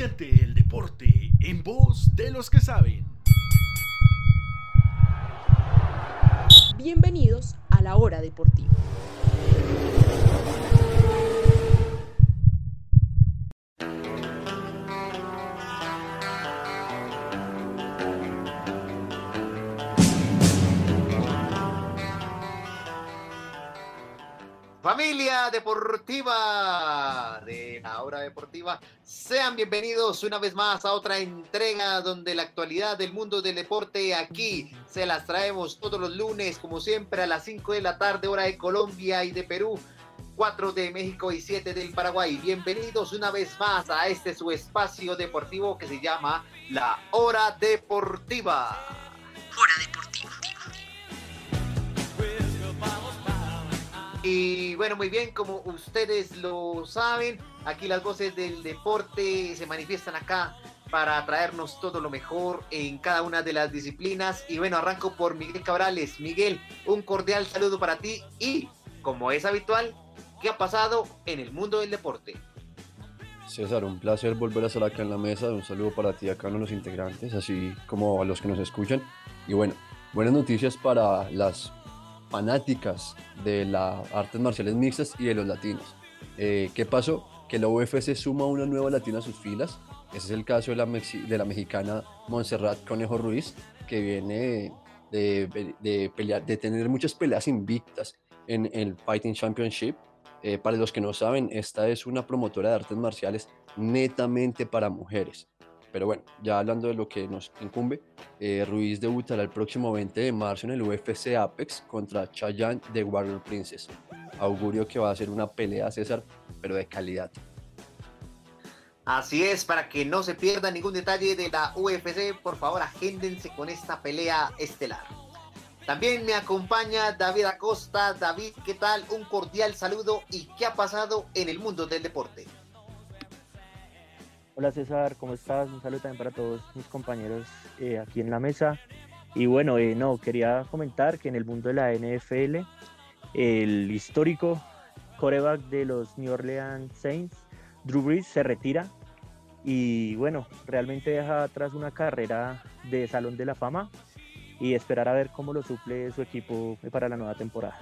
Siente el deporte en voz de los que saben. Bienvenidos a la hora deportiva. Familia deportiva de la hora deportiva, sean bienvenidos una vez más a otra entrega donde la actualidad del mundo del deporte aquí se las traemos todos los lunes, como siempre, a las 5 de la tarde, hora de Colombia y de Perú, 4 de México y 7 del Paraguay. Bienvenidos una vez más a este su espacio deportivo que se llama La Hora Deportiva. Hora Deportiva. Y bueno, muy bien, como ustedes lo saben, aquí las voces del deporte se manifiestan acá para traernos todo lo mejor en cada una de las disciplinas. Y bueno, arranco por Miguel Cabrales. Miguel, un cordial saludo para ti y, como es habitual, ¿qué ha pasado en el mundo del deporte? César, un placer volver a estar acá en la mesa. Un saludo para ti, acá uno los integrantes, así como a los que nos escuchan. Y bueno, buenas noticias para las fanáticas de las artes marciales mixtas y de los latinos. Eh, ¿Qué pasó? Que la UFC suma una nueva latina a sus filas. Ese es el caso de la, mexicana Montserrat Conejo Ruiz, que viene de tener muchas peleas invictas en el Fighting Championship. Eh, para los que no saben, esta es una promotora de artes marciales netamente para mujeres. Pero bueno, ya hablando de lo que nos incumbe, eh, Ruiz debutará el próximo 20 de marzo en el UFC Apex contra Chayanne de Warrior Princess. Augurio que va a ser una pelea, César, pero de calidad. Así es, para que no se pierda ningún detalle de la UFC, por favor agéndense con esta pelea estelar. También me acompaña David Acosta. David, ¿qué tal? Un cordial saludo y qué ha pasado en el mundo del deporte. Hola César, ¿cómo estás? Un saludo también para todos mis compañeros eh, aquí en la mesa. Y bueno, eh, no, quería comentar que en el mundo de la NFL, el histórico coreback de los New Orleans Saints, Drew Brees, se retira y bueno, realmente deja atrás una carrera de Salón de la Fama y esperar a ver cómo lo suple su equipo para la nueva temporada.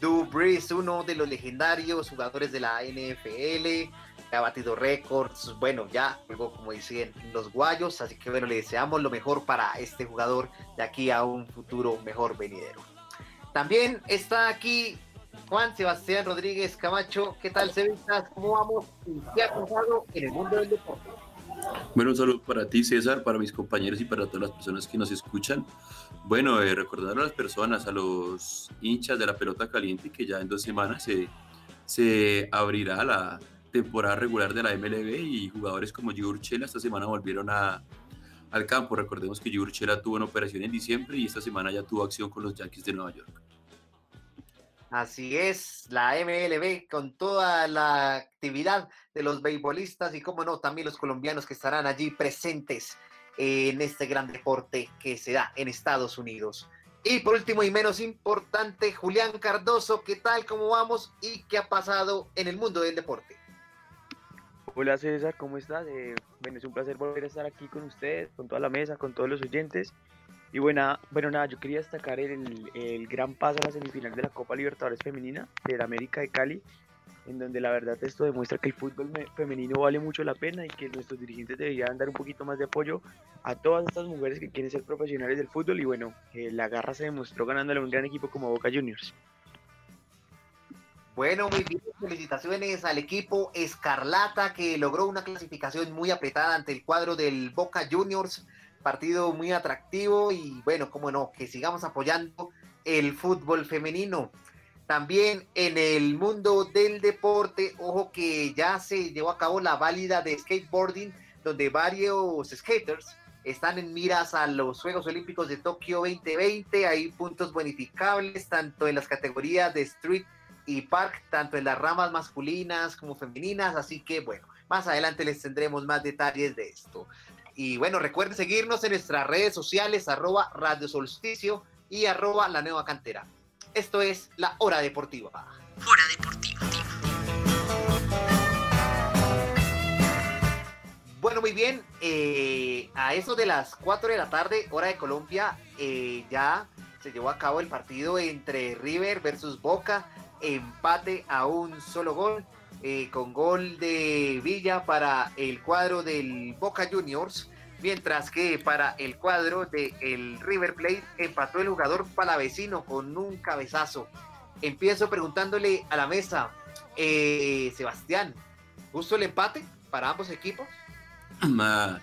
Drew Brees, uno de los legendarios jugadores de la NFL, ha batido récords, bueno, ya luego como dicen los guayos, así que bueno, le deseamos lo mejor para este jugador de aquí a un futuro mejor venidero. También está aquí Juan Sebastián Rodríguez Camacho, ¿qué tal Cevitas? ¿Cómo vamos? ¿Qué ha pasado en el mundo del deporte? Bueno, un saludo para ti, César, para mis compañeros y para todas las personas que nos escuchan. Bueno, eh, recordar a las personas, a los hinchas de la pelota caliente, que ya en dos semanas se, se abrirá la, temporada regular de la MLB y jugadores como Giurchela esta semana volvieron a, al campo. Recordemos que Giurchela tuvo una operación en diciembre y esta semana ya tuvo acción con los Yankees de Nueva York. Así es, la MLB con toda la actividad de los beisbolistas y, como no, también los colombianos que estarán allí presentes en este gran deporte que se da en Estados Unidos. Y por último y menos importante, Julián Cardoso, ¿qué tal? ¿Cómo vamos? ¿Y qué ha pasado en el mundo del deporte? Hola César, ¿cómo estás? Eh, bueno, es un placer volver a estar aquí con ustedes, con toda la mesa, con todos los oyentes. Y bueno, bueno nada, yo quería destacar el, el gran paso a la semifinal de la Copa Libertadores Femenina de la América de Cali, en donde la verdad esto demuestra que el fútbol femenino vale mucho la pena y que nuestros dirigentes deberían dar un poquito más de apoyo a todas estas mujeres que quieren ser profesionales del fútbol y bueno, eh, la garra se demostró ganándole a un gran equipo como Boca Juniors. Bueno, muy bien, felicitaciones al equipo Escarlata que logró una clasificación muy apretada ante el cuadro del Boca Juniors, partido muy atractivo y bueno, cómo no, que sigamos apoyando el fútbol femenino. También en el mundo del deporte, ojo que ya se llevó a cabo la válida de skateboarding, donde varios skaters están en miras a los Juegos Olímpicos de Tokio 2020. Hay puntos bonificables tanto en las categorías de street y Park, tanto en las ramas masculinas como femeninas. Así que bueno, más adelante les tendremos más detalles de esto. Y bueno, recuerden seguirnos en nuestras redes sociales, arroba Radio Solsticio y arroba La Nueva Cantera. Esto es La Hora Deportiva. Hora Deportiva. bien, eh, a eso de las 4 de la tarde, hora de Colombia, eh, ya se llevó a cabo el partido entre River versus Boca, empate a un solo gol, eh, con gol de Villa para el cuadro del Boca Juniors, mientras que para el cuadro del River Plate empató el jugador palavecino con un cabezazo. Empiezo preguntándole a la mesa, Sebastián, ¿gusto el empate para ambos equipos?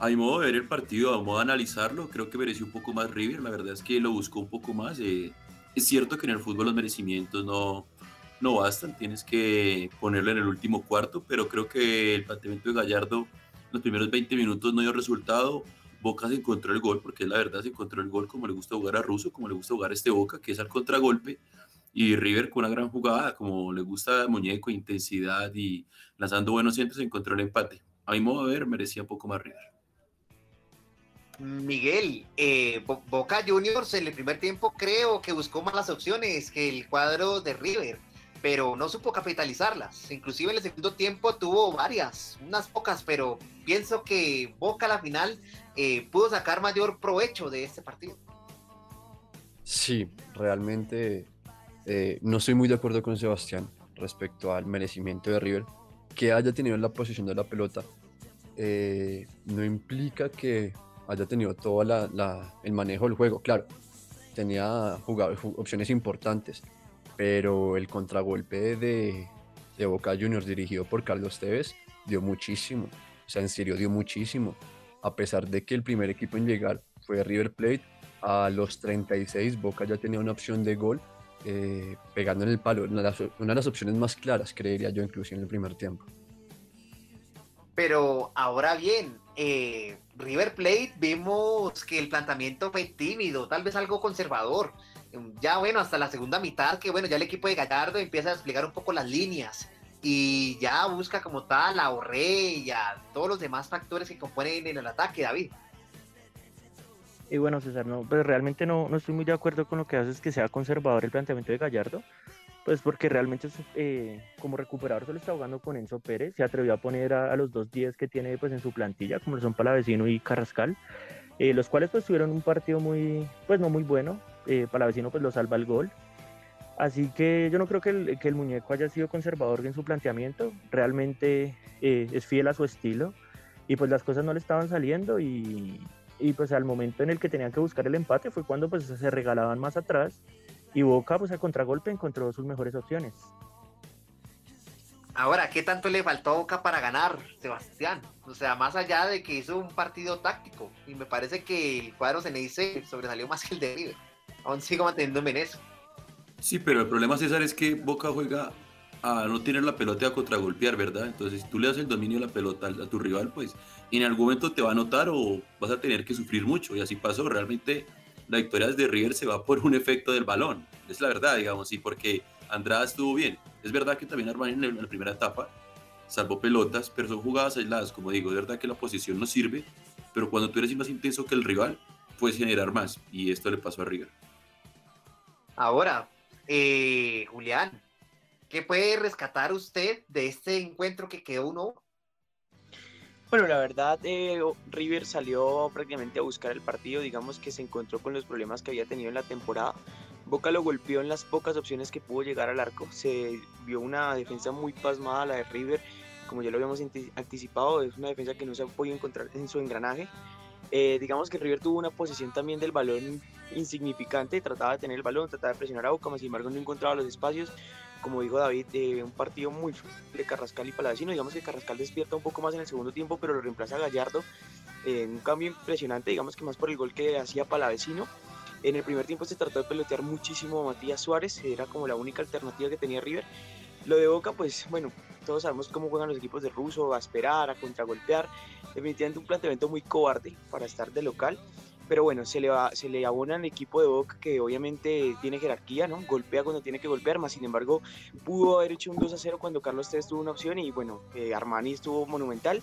A mi modo de ver el partido, a modo de analizarlo, creo que mereció un poco más River. La verdad es que lo buscó un poco más. Eh, es cierto que en el fútbol los merecimientos no, no bastan, tienes que ponerlo en el último cuarto, pero creo que el planteamiento de Gallardo los primeros 20 minutos no dio resultado. Boca se encontró el gol, porque la verdad se encontró el gol como le gusta jugar a Russo, como le gusta jugar a este Boca, que es al contragolpe. Y River con una gran jugada, como le gusta Muñeco, intensidad y lanzando buenos centros, encontró el empate. A mi modo de ver, merecía un poco más River. Miguel, eh, Boca Juniors en el primer tiempo creo que buscó más las opciones que el cuadro de River, pero no supo capitalizarlas. Inclusive en el segundo tiempo tuvo varias, unas pocas, pero pienso que Boca a la final eh, pudo sacar mayor provecho de este partido. Sí, realmente eh, no estoy muy de acuerdo con Sebastián respecto al merecimiento de River. Que haya tenido la posición de la pelota no implica que haya tenido todo el manejo del juego. Claro, tenía jugado, opciones importantes, pero el contragolpe de, Boca Juniors dirigido por Carlos Tevez dio muchísimo. O sea, en serio dio muchísimo. A pesar de que el primer equipo en llegar fue River Plate, a los 36 Boca ya tenía una opción de gol eh, pegando en el palo. Una de, las, opciones más claras, creería yo, incluso en el primer tiempo. Pero ahora bien, eh, River Plate vimos que el planteamiento fue tímido, tal vez algo conservador. Ya bueno, hasta la segunda mitad, que bueno, ya el equipo de Gallardo empieza a explicar un poco las líneas y ya busca como tal a Orrey y a todos los demás factores que componen en el ataque, David. Y bueno, César, no, pues realmente no, no estoy muy de acuerdo con lo que haces que sea conservador el planteamiento de Gallardo. Pues porque realmente eh, como recuperador solo está jugando con Enzo Pérez, se atrevió a poner a, los dos 10 que tiene pues en su plantilla, como son Palavecino y Carrascal, eh, los cuales pues tuvieron un partido muy, pues no muy bueno, eh, Palavecino pues lo salva el gol, así que yo no creo que el, que el muñeco haya sido conservador en su planteamiento, realmente es fiel a su estilo y pues las cosas no le estaban saliendo y, y pues al momento en el que tenían que buscar el empate fue cuando pues se regalaban más atrás y Boca, pues a contragolpe, encontró sus mejores opciones. Ahora, ¿qué tanto le faltó a Boca para ganar, Sebastián? O sea, más allá de que hizo un partido táctico, y me parece que el cuadro se dice sobresalió más que el de River. Aún sigo manteniéndome en eso. Sí, pero el problema, César, es que Boca juega a no tener la pelota a contragolpear, ¿verdad? Entonces, si tú le das el dominio de la pelota a tu rival, pues en algún momento te va a notar o vas a tener que sufrir mucho. Y así pasó. Realmente la victoria de River se va por un efecto del balón. Es la verdad, digamos, y porque Andrada estuvo bien. Es verdad que también Armani en la primera etapa salvó pelotas, pero son jugadas aisladas. Como digo, es verdad que la posición no sirve, pero cuando tú eres más intenso que el rival, puedes generar más. Y esto le pasó a River. Ahora, eh, Julián, ¿qué puede rescatar usted de este encuentro que quedó uno bueno, la verdad, eh, River salió prácticamente a buscar el partido, digamos que se encontró con los problemas que había tenido en la temporada. Boca lo golpeó en las pocas opciones que pudo llegar al arco. Se vio una defensa muy pasmada, la de River, como ya lo habíamos anticipado, es una defensa que no se ha podido encontrar en su engranaje. Eh, digamos que River tuvo una posición también del balón insignificante, trataba de tener el balón, trataba de presionar a Boca, sin embargo no encontraba los espacios como dijo David, de un partido muy de Carrascal y Palavecino. Digamos que Carrascal despierta un poco más en el segundo tiempo, pero lo reemplaza Gallardo en un cambio impresionante, digamos que más por el gol que hacía Palavecino. En el primer tiempo se trató de pelotear muchísimo a Matías Suárez, era como la única alternativa que tenía River. Lo de Boca, pues bueno, todos sabemos cómo juegan los equipos de Russo, a esperar, a contragolpear. Definitivamente un planteamiento muy cobarde para estar de local pero bueno, se le, va, se le abona al equipo de Boca que obviamente tiene jerarquía, ¿no? Golpea cuando tiene que golpear, más sin embargo pudo haber hecho un 2 a 0 cuando Carlos Tevez tuvo una opción y bueno, eh, Armani estuvo monumental.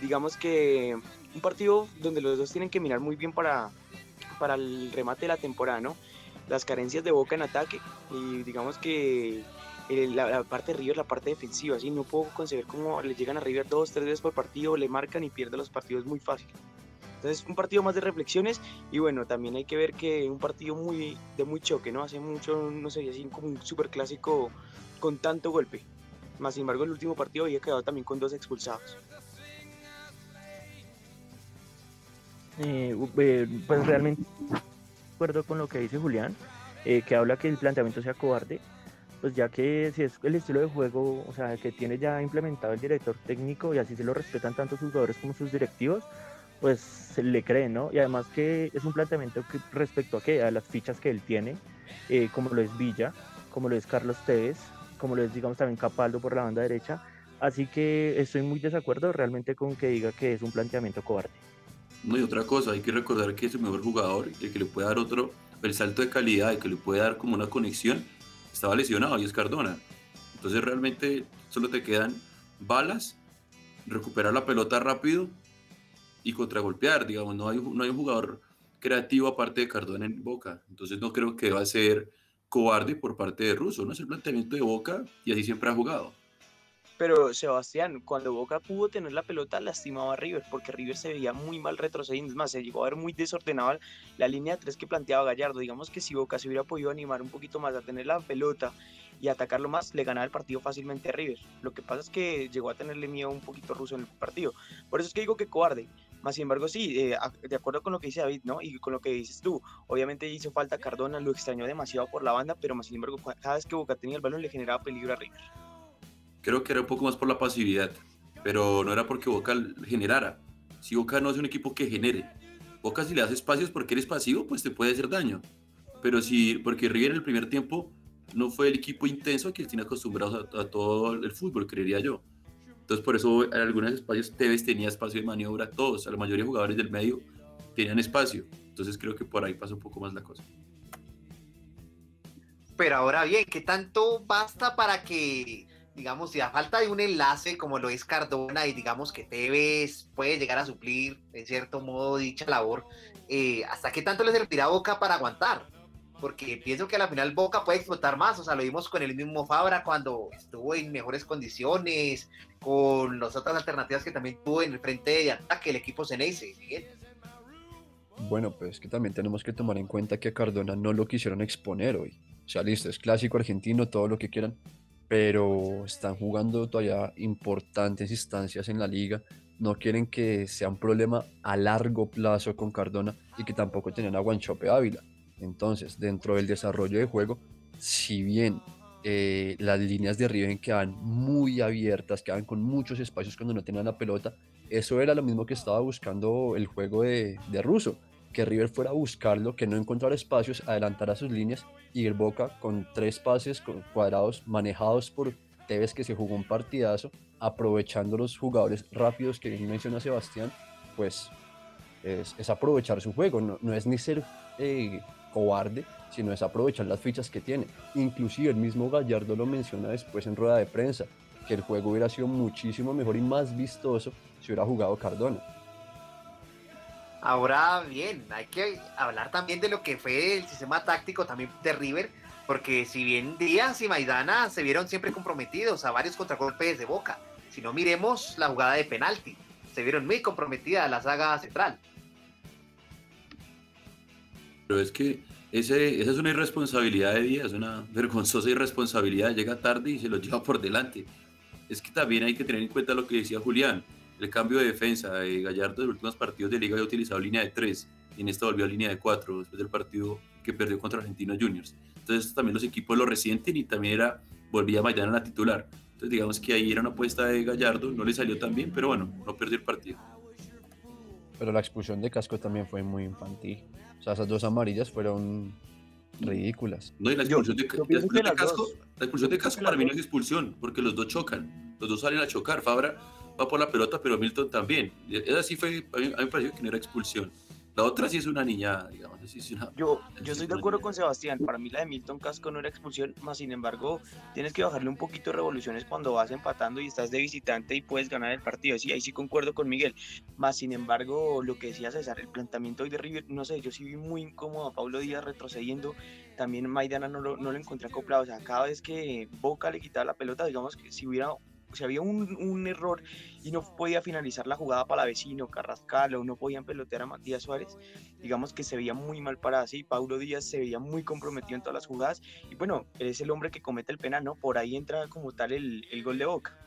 Digamos que un partido donde los dos tienen que mirar muy bien para, para el remate de la temporada, ¿no? Las carencias de Boca en ataque y digamos que la, parte de River, la parte defensiva, ¿sí? No puedo concebir cómo le llegan a River dos, tres veces por partido, le marcan y pierde los partidos muy fácil. Entonces, un partido más de reflexiones y bueno, también hay que ver que un partido muy de muy choque, ¿no? Hace mucho, no sé, así como un super clásico con tanto golpe. Más sin embargo, el último partido había quedado también con dos expulsados. Eh, eh, pues realmente acuerdo con lo que dice Julián, eh, que habla que el planteamiento sea cobarde, pues ya que si es el estilo de juego, o sea, que tiene ya implementado el director técnico y así se lo respetan tanto sus jugadores como sus directivos, pues se le cree, ¿no? Y además que es un planteamiento que respecto a qué, a las fichas que él tiene, como lo es Villa, como lo es Carlos Tevez, como lo es, digamos, también Capaldo por la banda derecha. Así que estoy muy desacuerdo realmente con que diga que es un planteamiento cobarde. No, y otra cosa, hay que recordar que es el mejor jugador, el que le puede dar otro, el salto de calidad, el que le puede dar como una conexión, estaba lesionado y es Cardona. Entonces realmente solo te quedan balas, recuperar la pelota rápido y contragolpear, digamos, no hay, no hay un jugador creativo aparte de Cardona en Boca. Entonces no creo que va a ser cobarde por parte de Russo, no es el planteamiento de Boca y así siempre ha jugado. Pero Sebastián, cuando Boca pudo tener la pelota, lastimaba a River, porque River se veía muy mal retrocediendo. Es más, se llegó a ver muy desordenada la línea 3 que planteaba Gallardo. Digamos que si Boca se hubiera podido animar un poquito más a tener la pelota y atacarlo más, le ganaba el partido fácilmente a River. Lo que pasa es que llegó a tenerle miedo un poquito ruso en el partido. Por eso es que digo que cobarde. Más sin embargo, sí, eh, de acuerdo con lo que dice David, ¿no? Y con lo que dices tú, obviamente hizo falta Cardona, lo extrañó demasiado por la banda, pero más sin embargo, cada vez que Boca tenía el balón le generaba peligro a River. Creo que era un poco más por la pasividad, pero no era porque Boca generara. Si Boca no es un equipo que genere, Boca si le das espacios porque eres pasivo, pues te puede hacer daño. Pero si, porque River en el primer tiempo no fue el equipo intenso que tiene acostumbrados a, todo el fútbol, creería yo. Entonces por eso en algunos espacios Tevez tenía espacio de maniobra, todos, a la mayoría de jugadores del medio tenían espacio. Entonces creo que por ahí pasa un poco más la cosa. Pero ahora bien, ¿qué tanto basta para que digamos, si a falta de un enlace como lo es Cardona y digamos que Tevez puede llegar a suplir en cierto modo dicha labor, eh, ¿hasta qué tanto le servirá Boca para aguantar? Porque pienso que a la final Boca puede explotar más, o sea, lo vimos con el mismo Fabra cuando estuvo en mejores condiciones, con las otras alternativas que también tuvo en el frente de ataque el equipo Ceneice, Miguel. Bueno, pues que también tenemos que tomar en cuenta que a Cardona no lo quisieron exponer hoy. O sea, listo, es clásico argentino, todo lo que quieran, pero están jugando todavía importantes instancias en la liga. No quieren que sea un problema a largo plazo con Cardona y que tampoco tengan a Guanchope Ávila. Entonces, dentro del desarrollo de juego, si bien eh, las líneas de Riven quedan muy abiertas, quedan con muchos espacios cuando no tenían la pelota, eso era lo mismo que estaba buscando el juego de, de Russo, que River fuera a buscarlo, que no encontrara espacios, a sus líneas y el Boca con tres pases cuadrados manejados por Tevez que se jugó un partidazo, aprovechando los jugadores rápidos que menciona Sebastián, pues es, aprovechar su juego, no, es ni ser eh, cobarde, sino es aprovechar las fichas que tiene. Inclusive el mismo Gallardo lo menciona después en rueda de prensa, que el juego hubiera sido muchísimo mejor y más vistoso si hubiera jugado Cardona. Ahora bien, hay que hablar también de lo que fue el sistema táctico también de River, porque si bien Díaz y Maidana se vieron siempre comprometidos a varios contragolpes de Boca, si no miremos la jugada de penalti, se vieron muy comprometidas la saga central. Pero es que ese, esa es una irresponsabilidad de Díaz, una vergonzosa irresponsabilidad, llega tarde y se lo lleva por delante. Es que también hay que tener en cuenta lo que decía Julián, el cambio de defensa. de Gallardo en los últimos partidos de liga había utilizado línea de 3 y en esta volvió a línea de 4 después del partido que perdió contra Argentinos Juniors. Entonces también los equipos lo resienten y también era, volvía Maidana a la titular. Entonces digamos que ahí era una apuesta de Gallardo, no le salió tan bien, pero bueno, no perdió el partido. Pero la expulsión de Casco también fue muy infantil. O sea, esas dos amarillas fueron ridículas. No, y la expulsión, de, Casco, la expulsión de Casco para mí no es expulsión, porque los dos chocan, los dos salen a chocar. Fabra va por la pelota, pero Milton también. Esa sí fue, a mí, me pareció que no era expulsión. La otra sí es una niña, digamos. Así es una, yo, yo estoy de acuerdo con Sebastián. Para mí la de Milton Casco no era expulsión, más sin embargo, tienes que bajarle un poquito de revoluciones cuando vas empatando y estás de visitante y puedes ganar el partido. Sí, ahí sí concuerdo con Miguel. Más sin embargo, lo que decía César, el planteamiento hoy de River, no sé, yo sí vi muy incómodo a Pablo Díaz retrocediendo. También Maidana no lo, no lo encontré acoplado. O sea, cada vez que Boca le quitaba la pelota, digamos que si hubiera si había un, un, error y no podía finalizar la jugada para vecino, Carrascal o no podían pelotear a Matías Suárez, digamos que se veía muy mal para así. Paulo Díaz se veía muy comprometido en todas las jugadas y bueno, es el hombre que comete el penal, ¿no? Por ahí entra como tal el, el gol de Boca.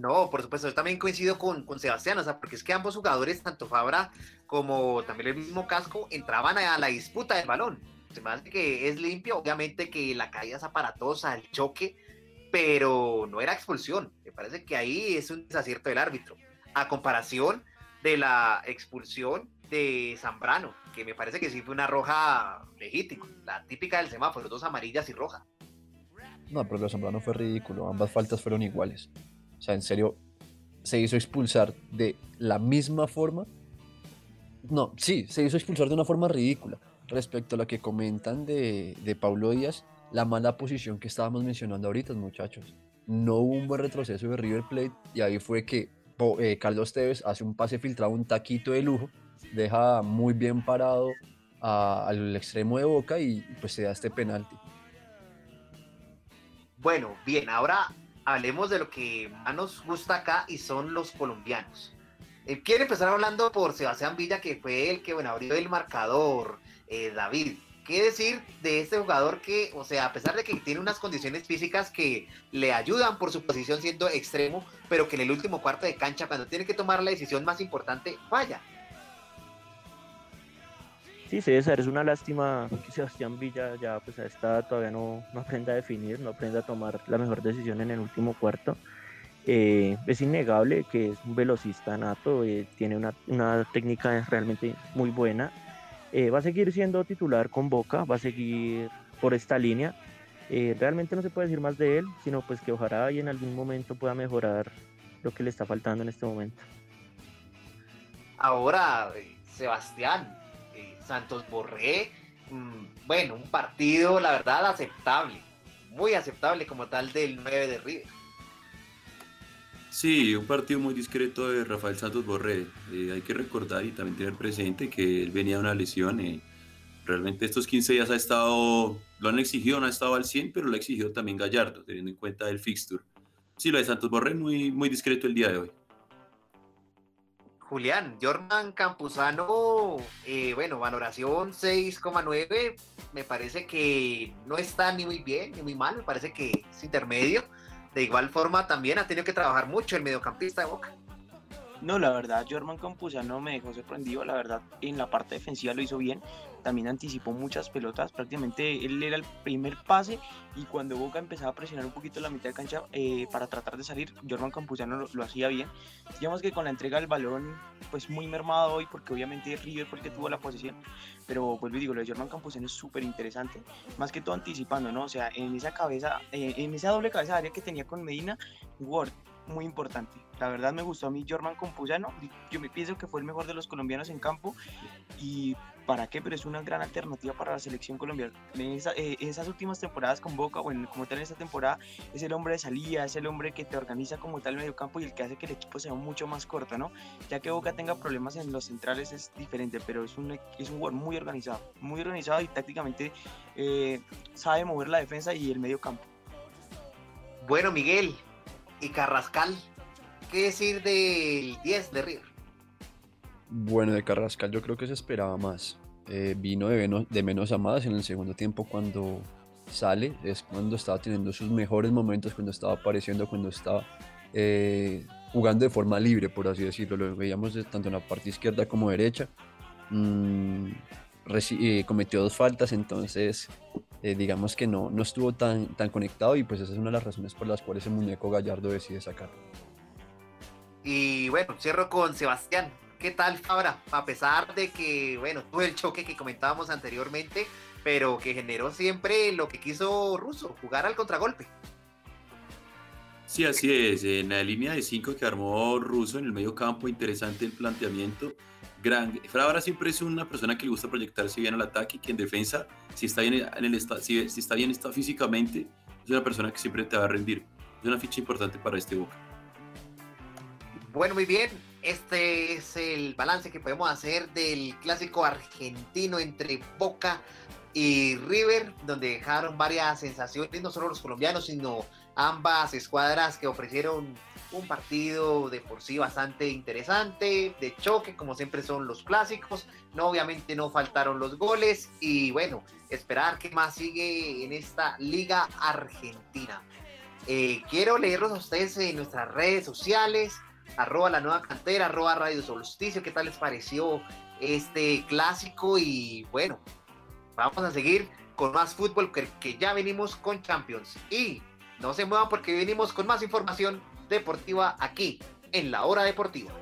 No, por supuesto, yo también coincido con, con, Sebastián, o sea, porque es que ambos jugadores, tanto Fabra como también el mismo casco, entraban a la disputa del balón. Se me hace que es limpio, obviamente que la caída es aparatosa, el choque, pero no era expulsión. Me parece que ahí es un desacierto del árbitro. A comparación de la expulsión de Zambrano, que me parece que sí fue una roja legítima, la típica del semáforo, dos amarillas y roja. No, pero lo Zambrano fue ridículo, ambas faltas fueron iguales. O sea, en serio, se hizo expulsar de la misma forma. No, sí, se hizo expulsar de una forma ridícula. Respecto a lo que comentan de, de Paulo Díaz, la mala posición que estábamos mencionando ahorita, muchachos. No hubo un buen retroceso de River Plate y ahí fue que eh, Carlos Tevez hace un pase filtrado, un taquito de lujo, deja muy bien parado al extremo de Boca y pues se da este penalti. Bueno, bien, ahora hablemos de lo que más nos gusta acá y son los colombianos. Eh, quiero empezar hablando por Sebastián Villa, que fue el que bueno, abrió el marcador. Eh, David, ¿Qué decir de este jugador que, o sea, a pesar de que tiene unas condiciones físicas que le ayudan por su posición siendo extremo, pero que en el último cuarto de cancha, cuando tiene que tomar la decisión más importante, falla? Sí, César, es una lástima que Sebastián Villa ya pues está todavía no, no aprenda a definir, no aprenda a tomar la mejor decisión en el último cuarto. Eh, es innegable que es un velocista nato, eh, tiene una, una técnica realmente muy buena eh, va a seguir siendo titular con Boca, va a seguir por esta línea. Eh, realmente no se puede decir más de él, sino pues que ojalá y en algún momento pueda mejorar lo que le está faltando en este momento. Ahora, eh, Sebastián, Santos Borré, mm, bueno, un partido, la verdad, aceptable, muy aceptable como tal del 9 de River. Sí, un partido muy discreto de Rafael Santos Borré. Eh, hay que recordar y también tener presente que él venía de una lesión. Eh, realmente estos 15 días ha estado, lo han exigido, no ha estado al 100, pero lo ha exigido también Gallardo, teniendo en cuenta el fixture. Sí, lo de Santos Borré muy, muy discreto el día de hoy. Julián, Jordan Campuzano, eh, bueno, valoración 6,9, me parece que no está ni muy bien ni muy mal, me parece que es intermedio de igual forma también ha tenido que trabajar mucho el mediocampista de Boca. No, la verdad, Jorman Campuzano me dejó sorprendido, la verdad, en la parte defensiva lo hizo bien, también anticipó muchas pelotas, prácticamente él era el primer pase y cuando Boca empezaba a presionar un poquito la mitad de cancha eh, para tratar de salir, Jorman Campuzano lo, hacía bien. Digamos que con la entrega del balón, pues muy mermado hoy, porque obviamente River fue el tuvo la posición, pero vuelvo y digo, lo de Jorman Campuzano es súper interesante, más que todo anticipando, ¿no? O sea, en esa cabeza, eh, en esa doble cabeza área que tenía con Medina, Ward muy importante. La verdad me gustó a mí Jorman Compuyano. Yo me pienso que fue el mejor de los colombianos en campo. Y para qué, pero es una gran alternativa para la selección colombiana. En eh, esas últimas temporadas con Boca, bueno, como tal en esta temporada, es el hombre de salida, es el hombre que te organiza como tal medio campo y el que hace que el equipo sea mucho más corto, ¿no? Ya que Boca tenga problemas en los centrales es diferente, pero es un, es un jugador muy organizado, muy organizado y tácticamente eh, sabe mover la defensa y el medio campo. Bueno, Miguel, y Carrascal. ¿Qué decir del 10 de River? Bueno, de Carrascal yo creo que se esperaba más. Eh, vino de menos, de menos a más en el segundo tiempo cuando sale, es cuando estaba teniendo sus mejores momentos, cuando estaba apareciendo, cuando estaba eh, jugando de forma libre, por así decirlo. Lo veíamos tanto en la parte izquierda como derecha. Mm, eh, cometió dos faltas, entonces eh, digamos que no, no estuvo tan, tan conectado y pues esa es una de las razones por las cuales el muñeco Gallardo decide sacarlo. Y bueno, cierro con Sebastián. ¿Qué tal Fabra? A pesar de que, bueno, tuvo el choque que comentábamos anteriormente, pero que generó siempre lo que quiso Russo, jugar al contragolpe. Sí, así es. En la línea de cinco que armó Russo en el medio campo, interesante el planteamiento gran. Fabra siempre es una persona que le gusta proyectarse bien al ataque que en defensa, si está bien, en el, si está bien está físicamente, es una persona que siempre te va a rendir. Es una ficha importante para este Boca. Bueno, muy bien. Este es el balance que podemos hacer del clásico argentino entre Boca y River, donde dejaron varias sensaciones, no solo los colombianos, sino ambas escuadras que ofrecieron un partido de por sí bastante interesante, de choque, como siempre son los clásicos. No, obviamente no faltaron los goles y bueno, esperar qué más sigue en esta liga argentina. Eh, quiero leerlos a ustedes en nuestras redes sociales, arroba la nueva cantera, arroba Radio Solsticio, qué tal les pareció este clásico y bueno, vamos a seguir con más fútbol que, que ya venimos con Champions y no se muevan porque venimos con más información deportiva aquí en la hora deportiva.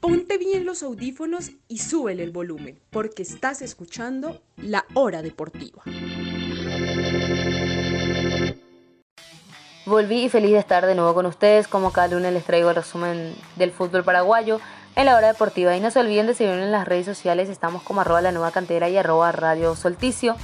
Ponte bien los audífonos y súbele el volumen, porque estás escuchando La Hora Deportiva. Volví y feliz de estar de nuevo con ustedes. Como cada lunes les traigo el resumen del fútbol paraguayo en la hora deportiva. Y no se olviden de seguirnos en las redes sociales. Estamos como arroba la nueva cantera y arroba radio solticio.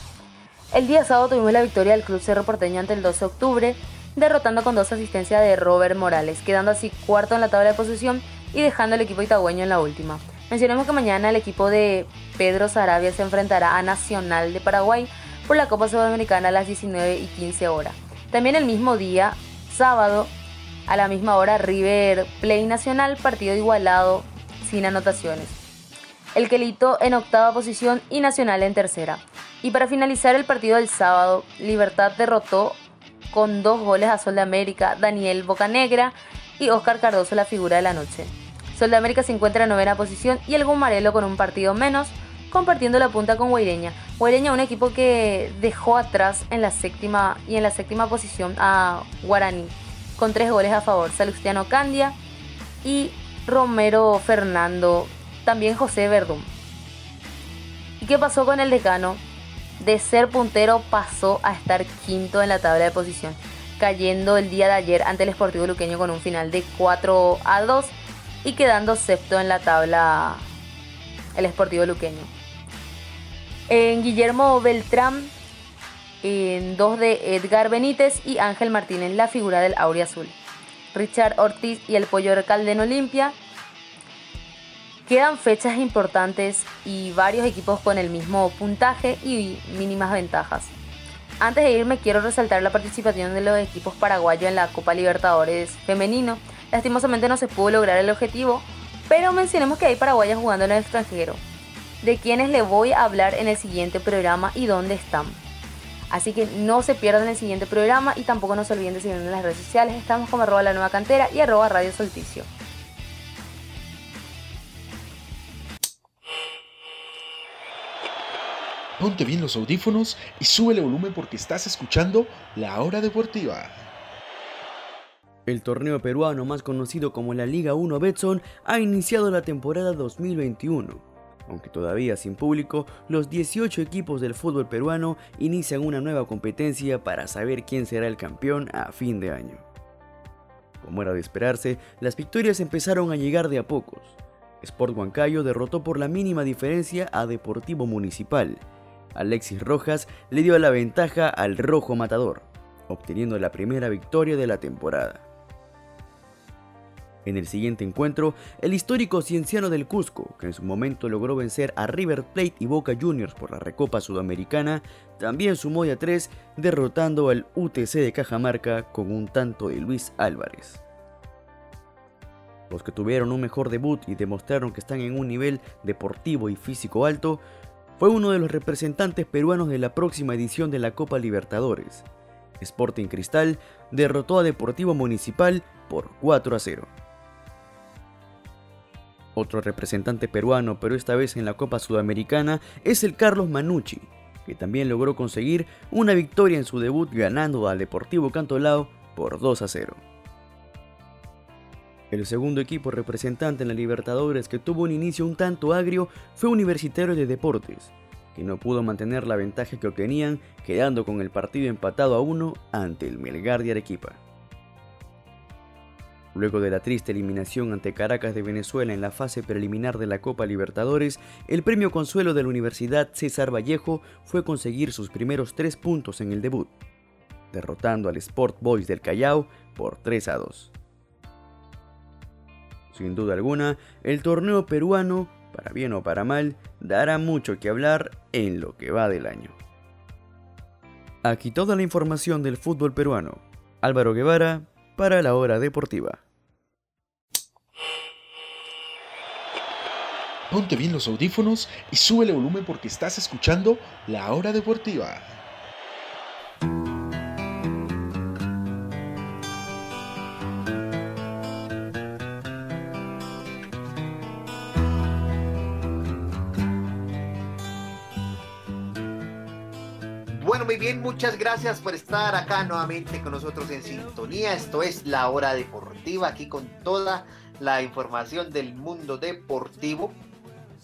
El día sábado tuvimos la victoria del Club Cerro Porteño ante el 12 de octubre, derrotando con dos asistencias de Robert Morales, quedando así cuarto en la tabla de posición y dejando al equipo itagüeño en la última. Mencionemos que mañana el equipo de Pedro Sarabia se enfrentará a Nacional de Paraguay por la Copa Sudamericana a las 19 y 15 horas. También el mismo día, sábado, a la misma hora, River Play Nacional, partido igualado, sin anotaciones. El Quelito en octava posición y Nacional en tercera. Y para finalizar el partido del sábado, Libertad derrotó con dos goles a Sol de América, Daniel Bocanegra y Oscar Cardoso la figura de la noche. Sol de América se encuentra en novena posición y el Gumarelo con un partido menos compartiendo la punta con Guaireña. Guaireña, un equipo que dejó atrás en la séptima y en la séptima posición a Guaraní, con tres goles a favor, Salustiano Candia y Romero Fernando, también José Verdún. ¿Y qué pasó con el decano? De ser puntero pasó a estar quinto en la tabla de posición, cayendo el día de ayer ante el Sportivo Luqueño con un final de 4 a 2 y quedando sexto en la tabla el Sportivo Luqueño. En Guillermo Beltrán, en dos de Edgar Benítez y Ángel Martínez, la figura del Aurea Azul. Richard Ortiz y el Pollo Recalde Olimpia. Quedan fechas importantes y varios equipos con el mismo puntaje y mínimas ventajas. Antes de irme quiero resaltar la participación de los equipos paraguayos en la Copa Libertadores femenino. Lastimosamente no se pudo lograr el objetivo, pero mencionemos que hay paraguayas jugando en el extranjero de quienes le voy a hablar en el siguiente programa y dónde están. Así que no se pierdan el siguiente programa y tampoco no se olviden de seguirnos en las redes sociales. Estamos como arroba la nueva cantera y arroba radio solticio. Ponte bien los audífonos y sube el volumen porque estás escuchando La Hora Deportiva. El torneo peruano más conocido como la Liga 1 Betson ha iniciado la temporada 2021 aunque todavía sin público, los 18 equipos del fútbol peruano inician una nueva competencia para saber quién será el campeón a fin de año. Como era de esperarse, las victorias empezaron a llegar de a pocos. Sport Huancayo derrotó por la mínima diferencia a Deportivo Municipal. Alexis Rojas le dio la ventaja al Rojo Matador, obteniendo la primera victoria de la temporada. En el siguiente encuentro, el histórico Cienciano del Cusco, que en su momento logró vencer a River Plate y Boca Juniors por la Recopa Sudamericana, también sumó de a 3, derrotando al UTC de Cajamarca con un tanto de Luis Álvarez. Los que tuvieron un mejor debut y demostraron que están en un nivel deportivo y físico alto, fue uno de los representantes peruanos de la próxima edición de la Copa Libertadores. Sporting Cristal derrotó a Deportivo Municipal por 4 a 0. Otro representante peruano, pero esta vez en la Copa Sudamericana, es el Carlos Manucci, que también logró conseguir una victoria en su debut ganando al Deportivo Cantolao por 2 a 0. El segundo equipo representante en la Libertadores que tuvo un inicio un tanto agrio fue Universitario de Deportes, que no pudo mantener la ventaja que obtenían, quedando con el partido empatado a uno ante el Melgar de Arequipa. Luego de la triste eliminación ante Caracas de Venezuela en la fase preliminar de la Copa Libertadores, el premio consuelo de la Universidad César Vallejo fue conseguir sus primeros tres puntos en el debut, derrotando al Sport Boys del Callao por 3 a 2. Sin duda alguna, el torneo peruano, para bien o para mal, dará mucho que hablar en lo que va del año. Aquí toda la información del fútbol peruano. Álvaro Guevara para la hora deportiva. Ponte bien los audífonos y sube el volumen porque estás escuchando La Hora Deportiva. Muy bien, muchas gracias por estar acá nuevamente con nosotros en sintonía. Esto es La Hora Deportiva, aquí con toda la información del mundo deportivo.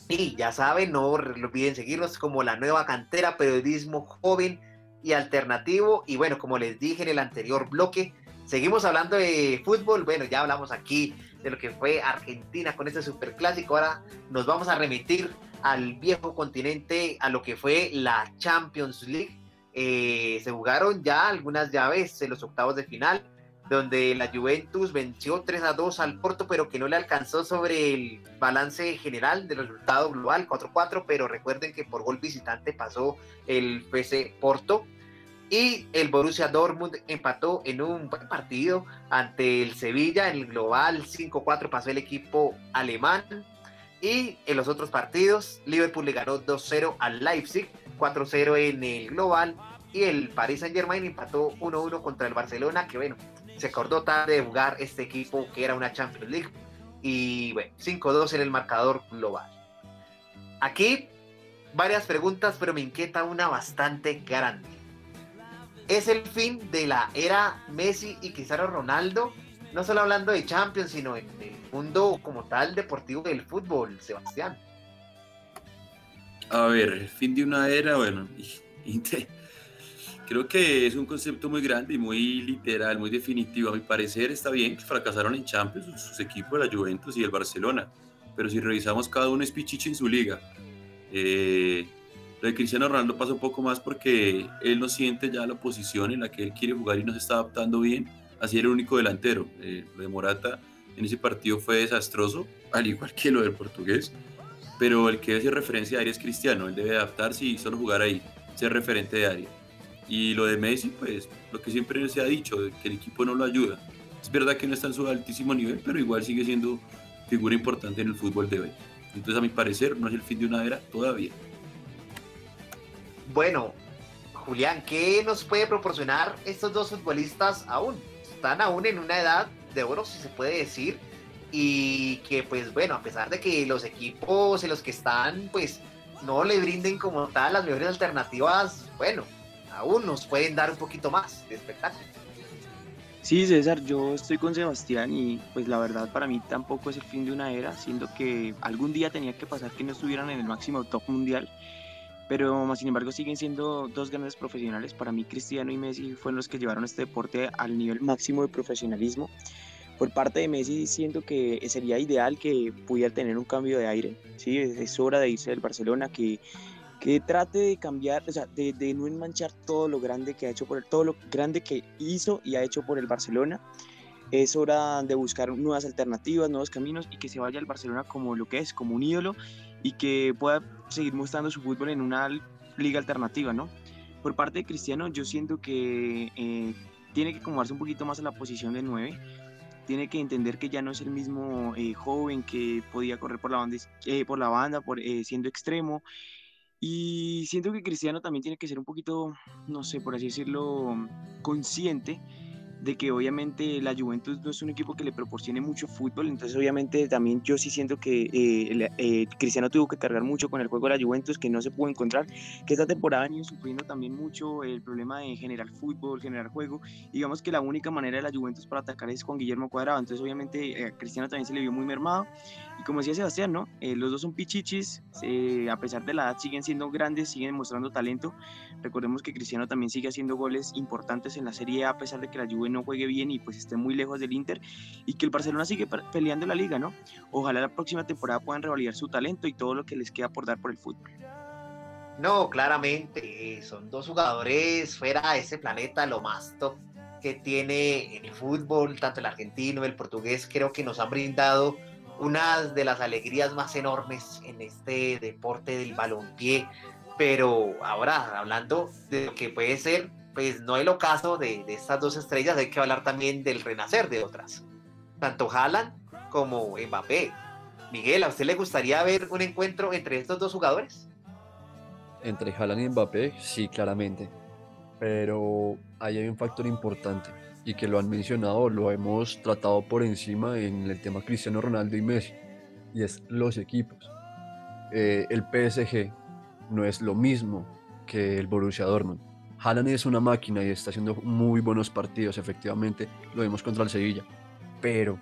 Y ya saben, no olviden seguirnos como la nueva cantera periodismo joven y alternativo. Y bueno, como les dije en el anterior bloque, seguimos hablando de fútbol. Bueno, ya hablamos aquí de lo que fue Argentina con este superclásico. Ahora nos vamos a remitir al viejo continente, a lo que fue la Champions League. Eh, se jugaron ya algunas llaves en los octavos de final donde la Juventus venció 3 a 2 al Porto, pero que no le alcanzó sobre el balance general del resultado global 4-4, pero recuerden que por gol visitante pasó el PC Porto. Y el Borussia Dortmund empató en un buen partido ante el Sevilla, en el global 5-4 pasó el equipo alemán. Y en los otros partidos, Liverpool le ganó 2-0 al Leipzig, 4-0 en el global. Y el Paris Saint Germain empató 1-1 contra el Barcelona, que bueno, se acordó tarde de jugar este equipo que era una Champions League. Y bueno, 5-2 en el marcador global. Aquí varias preguntas, pero me inquieta una bastante grande. ¿Es el fin de la era Messi y Cristiano Ronaldo? No solo hablando de Champions, sino en el mundo como tal deportivo del fútbol, Sebastián. A ver, el fin de una era, bueno, creo que es un concepto muy grande y muy literal, muy definitivo. A mi parecer está bien que fracasaron en Champions sus equipos, la Juventus y el Barcelona, pero si revisamos cada uno es pichichi en su liga. Eh, lo de Cristiano Ronaldo pasa un poco más porque él no siente ya la posición en la que él quiere jugar y no se está adaptando bien. Así era el único delantero. Eh, lo de Morata en ese partido fue desastroso, al igual que lo del portugués. Pero el que hace referencia a área es Cristiano. Él debe adaptarse y solo jugar ahí, ser referente de área. Y lo de Messi, pues lo que siempre se ha dicho, que el equipo no lo ayuda. Es verdad que no está en su altísimo nivel, pero igual sigue siendo figura importante en el fútbol de hoy. Entonces, a mi parecer, no es el fin de una era todavía. Bueno, Julián, ¿qué nos puede proporcionar estos dos futbolistas aún? Están aún en una edad de oro, si se puede decir, y que pues bueno, a pesar de que los equipos en los que están pues no le brinden como tal las mejores alternativas, bueno, aún nos pueden dar un poquito más de espectáculo. Sí, César, yo estoy con Sebastián y pues la verdad para mí tampoco es el fin de una era, siendo que algún día tenía que pasar que no estuvieran en el máximo top mundial, pero más sin embargo siguen siendo dos grandes profesionales. Para mí Cristiano y Messi fueron los que llevaron este deporte al nivel máximo de profesionalismo. Por parte de Messi siento que sería ideal que pudiera tener un cambio de aire, ¿sí? es hora de irse del Barcelona, que que trate de cambiar, o sea, de, de, no enmanchar todo lo grande que ha hecho por el, todo lo grande que hizo y ha hecho por el Barcelona. Es hora de buscar nuevas alternativas, nuevos caminos y que se vaya al Barcelona como lo que es, como un ídolo y que pueda seguir mostrando su fútbol en una liga alternativa, ¿no? Por parte de Cristiano, yo siento que eh, tiene que acomodarse un poquito más a la posición de 9. Tiene que entender que ya no es el mismo eh, joven que podía correr por la banda, eh, por la banda por, siendo extremo. Y siento que Cristiano también tiene que ser un poquito, no sé, por así decirlo, consciente de que obviamente la Juventus no es un equipo que le proporcione mucho fútbol, entonces obviamente también yo sí siento que eh, eh, Cristiano tuvo que cargar mucho con el juego de la Juventus, que no se pudo encontrar, que esta temporada han ido sufriendo también mucho el problema de generar fútbol, generar juego, digamos que la única manera de la Juventus para atacar es con Guillermo Cuadrado, entonces obviamente a Cristiano también se le vio muy mermado, y como decía Sebastián, ¿no? los dos son pichichis, a pesar de la edad siguen siendo grandes, siguen mostrando talento, recordemos que Cristiano también sigue haciendo goles importantes en la Serie A, a pesar de que la Juve no juegue bien y pues esté muy lejos del Inter y que el Barcelona sigue peleando la liga, ¿no? Ojalá la próxima temporada puedan revalidar su talento y todo lo que les queda por dar por el fútbol. No, claramente, son dos jugadores fuera de ese planeta, lo más top que tiene el fútbol, tanto el argentino, el portugués, creo que nos han brindado una de las alegrías más enormes en este deporte del balompié. Pero ahora, hablando de lo que puede ser pues no es lo caso de, estas dos estrellas, hay que hablar también del renacer de otras. Tanto Haaland como Mbappé. Miguel, ¿a usted le gustaría ver un encuentro entre estos dos jugadores? Entre Haaland y Mbappé, sí, claramente. Pero ahí hay un factor importante y que lo han mencionado, lo hemos tratado por encima en el tema Cristiano Ronaldo y Messi, y es los equipos. Eh, el PSG no es lo mismo que el Borussia Dortmund Haaland es una máquina y está haciendo muy buenos partidos, efectivamente, lo vimos contra el Sevilla, pero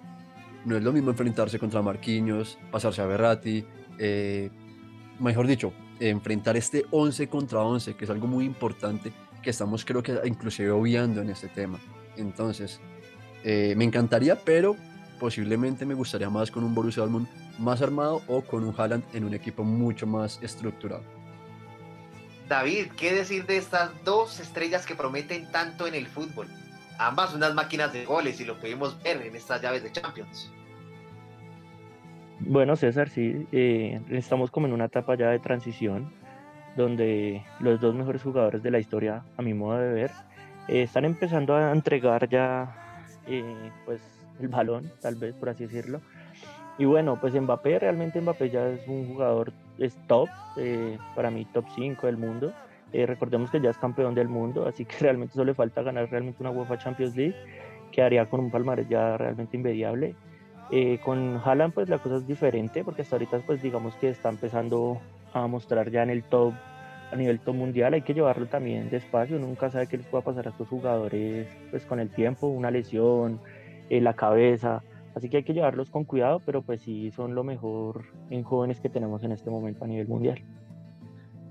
no es lo mismo enfrentarse contra Marquinhos, pasarse a Berratti, eh, mejor dicho, enfrentar este 11 contra 11, que es algo muy importante que estamos creo que inclusive obviando en este tema. Entonces, eh, me encantaría, pero posiblemente me gustaría más con un Borussia Dortmund más armado o con un Haaland en un equipo mucho más estructurado. David, ¿qué decir de estas dos estrellas que prometen tanto en el fútbol? Ambas unas máquinas de goles y lo pudimos ver en estas llaves de Champions. Bueno, César, sí, eh, estamos como en una etapa ya de transición donde los dos mejores jugadores de la historia, a mi modo de ver, eh, están empezando a entregar ya eh, pues el balón, tal vez por así decirlo. Y bueno, pues Mbappé, realmente Mbappé ya es un jugador es top, eh, para mí top 5 del mundo. Eh, recordemos que ya es campeón del mundo, así que realmente solo le falta ganar realmente una UEFA Champions League, que haría con un palmarés ya realmente inmediable. Eh, con Haaland pues la cosa es diferente, porque hasta ahorita pues digamos que está empezando a mostrar ya en el top, a nivel top mundial, hay que llevarlo también despacio, nunca sabe qué les pueda pasar a estos jugadores pues con el tiempo, una lesión, la cabeza, Así que hay que llevarlos con cuidado, pero pues sí son lo mejor en jóvenes que tenemos en este momento a nivel mundial.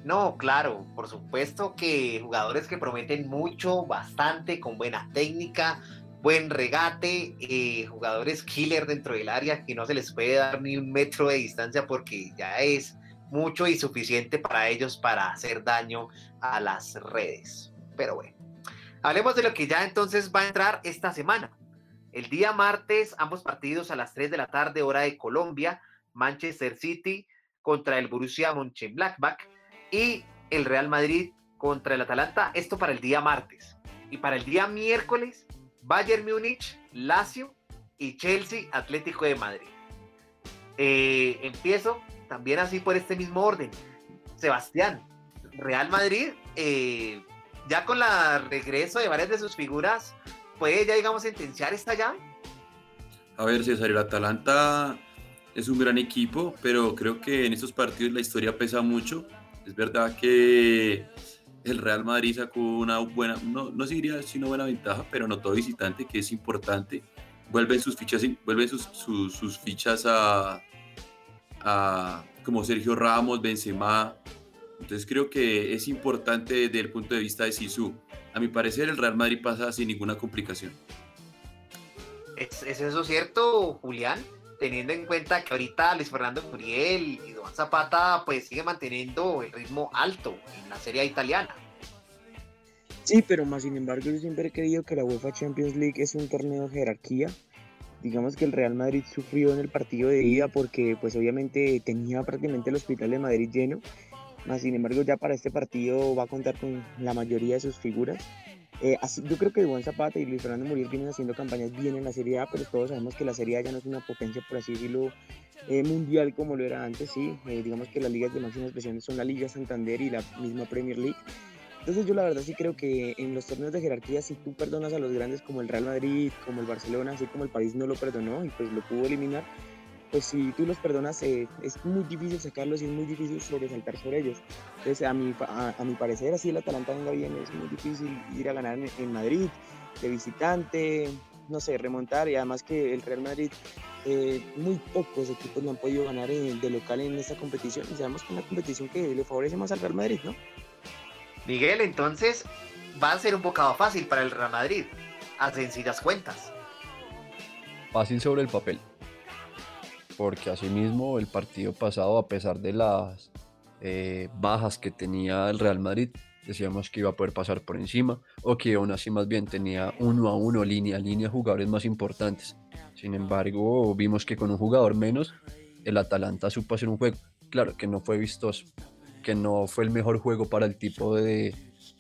No, claro, por supuesto que jugadores que prometen mucho, bastante, con buena técnica, buen regate, eh, jugadores killer dentro del área que no se les puede dar ni un metro de distancia porque ya es mucho y suficiente para ellos para hacer daño a las redes. Pero bueno, hablemos de lo que ya entonces va a entrar esta semana. El día martes, ambos partidos a las 3 de la tarde, hora de Colombia, Manchester City contra el Borussia Mönchengladbach y el Real Madrid contra el Atalanta. Esto para el día martes. Y para el día miércoles, Bayern Múnich, Lazio y Chelsea Atlético de Madrid. Eh, empiezo también así por este mismo orden. Sebastián, Real Madrid, eh, ya con la regreso de varias de sus figuras, puede ya, digamos, sentenciar esta llave? A ver, César, el Atalanta es un gran equipo, pero creo que en estos partidos la historia pesa mucho. Es verdad que el Real Madrid sacó una buena, no, no diría sino buena ventaja, pero no todo visitante, que es importante. Vuelven sus fichas, vuelven sus, sus, fichas a, a, como Sergio Ramos, Benzema. Entonces creo que es importante desde el punto de vista de Sisu a mi parecer el Real Madrid pasa sin ninguna complicación. ¿Es, eso cierto, Julián? Teniendo en cuenta que ahorita Luis Fernando Muriel y Don Zapata pues sigue manteniendo el ritmo alto en la serie italiana. Sí, pero más sin embargo yo siempre he creído que la UEFA Champions League es un torneo de jerarquía. Digamos que el Real Madrid sufrió en el partido de ida porque pues obviamente tenía prácticamente el hospital de Madrid lleno sin embargo, ya para este partido va a contar con la mayoría de sus figuras. Eh, así, yo creo que Juan Zapata y Luis Fernando Muriel vienen haciendo campañas bien en la Serie A, pero todos sabemos que la Serie A ya no es una potencia, por así decirlo, eh, mundial como lo era antes, sí. Eh, digamos que las ligas de máxima expresión son la Liga Santander y la misma Premier League. Entonces yo la verdad sí creo que en los torneos de jerarquía, si tú perdonas a los grandes como el Real Madrid, como el Barcelona, así como el París no lo perdonó y pues lo pudo eliminar, pues si tú los perdonas eh, es muy difícil sacarlos y es muy difícil sobresaltar sobre ellos. Entonces a mi, a, mi parecer así el Atalanta venga bien, es muy difícil ir a ganar en, Madrid de visitante, no sé, remontar y además que el Real Madrid eh, muy pocos equipos no han podido ganar de local en esta competición y sabemos que es una competición que le favorece más al Real Madrid, ¿no? Miguel, entonces va a ser un bocado fácil para el Real Madrid, a sencillas cuentas. Fácil sobre el papel. Porque asimismo el partido pasado, a pesar de las eh, bajas que tenía el Real Madrid, decíamos que iba a poder pasar por encima, o que aún así más bien tenía uno a uno, línea a línea, jugadores más importantes. Sin embargo, vimos que con un jugador menos, el Atalanta supo hacer un juego. Claro que no fue vistoso, que no fue el mejor juego para el tipo de,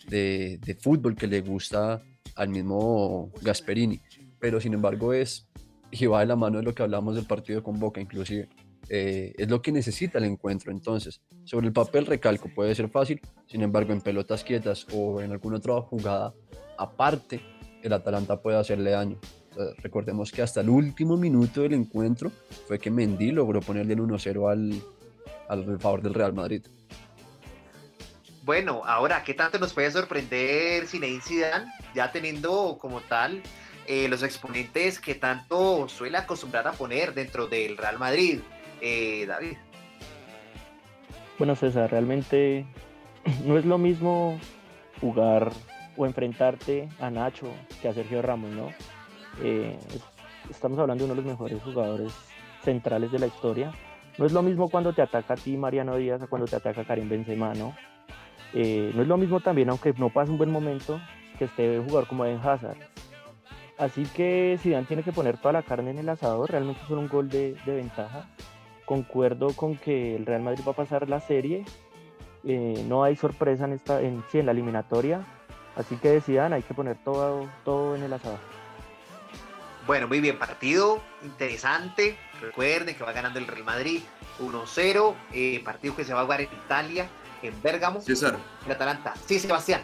de, fútbol que le gusta al mismo Gasperini. Pero sin embargo es, y va de la mano de lo que hablamos del partido con Boca inclusive, eh, es lo que necesita el encuentro. Entonces, sobre el papel recalco, puede ser fácil, sin embargo en pelotas quietas o en alguna otra jugada aparte, el Atalanta puede hacerle daño. recordemos que hasta el último minuto del encuentro fue que Mendy logró ponerle el 1-0 al, al favor del Real Madrid. Bueno, ahora, ¿qué tanto nos puede sorprender Zinedine Zidane ya teniendo como tal eh, los exponentes que tanto suele acostumbrar a poner dentro del Real Madrid, eh, David? Bueno, César, realmente no es lo mismo jugar o enfrentarte a Nacho que a Sergio Ramos, ¿no? Eh, estamos hablando de uno de los mejores jugadores centrales de la historia. No es lo mismo cuando te ataca a ti Mariano Díaz a cuando te ataca Karim Benzema, ¿no? No es lo mismo también, aunque no pase un buen momento, que esté jugador como Eden Hazard. Así que Zidane tiene que poner toda la carne en el asador, realmente es un gol de, ventaja. Concuerdo con que el Real Madrid va a pasar la serie, eh, no hay sorpresa en, esta, en, en la eliminatoria, así que decidan, hay que poner todo, todo en el asador. Bueno, muy bien, partido interesante. Recuerden que va ganando el Real Madrid 1-0, eh, partido que se va a jugar en Italia en Bérgamo. César. El Atalanta. Sí, Sebastián.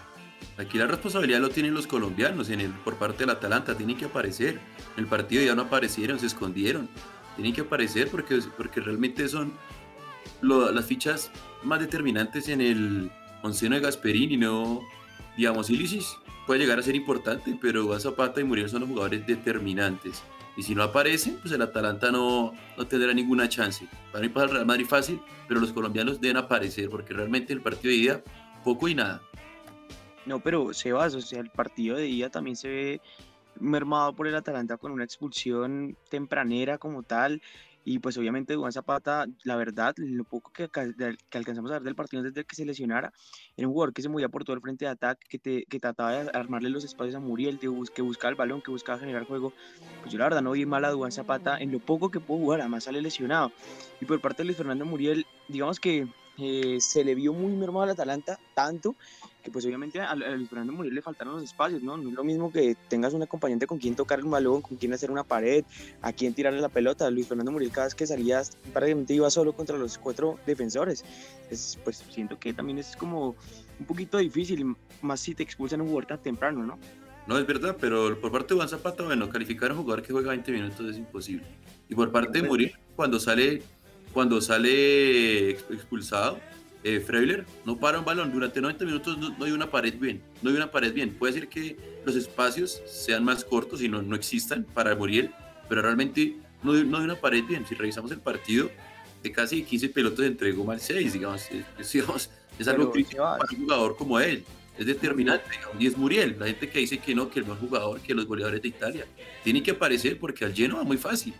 Aquí la responsabilidad lo tienen los colombianos en el, por parte del Atalanta. Tienen que aparecer. En el partido ya no aparecieron, se escondieron. Tienen que aparecer porque, porque realmente son las fichas más determinantes en el onceno de Gasperini. No, digamos, Ilisis puede llegar a ser importante, pero Zapata y Muriel son los jugadores determinantes. Y si no aparecen, pues el Atalanta no, no tendrá ninguna chance. Para mí pasa el Real Madrid fácil, pero los colombianos deben aparecer, porque realmente el partido de ida, poco y nada. No, pero Sebas, o sea, el partido de ida también se ve mermado por el Atalanta con una expulsión tempranera como tal. Y pues obviamente Juan Zapata, la verdad, lo poco que, que, alcanzamos a ver del partido desde que se lesionara, era un jugador que se movía por todo el frente de ataque, que, te, que trataba de armarle los espacios a Muriel, que, buscaba el balón, que buscaba generar juego. Pues yo la verdad no vi mal a Juan Zapata en lo poco que pudo jugar, además sale lesionado. Y por parte de Luis Fernando Muriel, digamos que eh, se le vio muy mermado al Atalanta, tanto que pues obviamente a, Luis Fernando Muriel le faltaron los espacios, ¿no? No es lo mismo que tengas un acompañante con quien tocar el balón, con quien hacer una pared, a quien tirarle la pelota. Luis Fernando Muriel cada vez que salía prácticamente iba solo contra los cuatro defensores. Es, pues siento que también es como un poquito difícil, más si te expulsan un jugador tan temprano, ¿no? No, es verdad, pero por parte de Juan Zapata, bueno, calificar a un jugador que juega 20 minutos es imposible. Y por parte de Muriel, cuando sale, cuando sale expulsado, eh, Freuler no para un balón. Durante 90 minutos no, hay una pared bien. No hay una pared bien. Puede ser que los espacios sean más cortos y no, no existan para Muriel, pero realmente no, no hay una pared bien. Si revisamos el partido, de casi 15 pelotas entregó mal 6, digamos. Es, digamos, es algo crítico para un jugador como él. Es determinante, y es Muriel, la gente que dice que no, que el mejor jugador que los goleadores de Italia. Tiene que aparecer porque al lleno va muy fácil,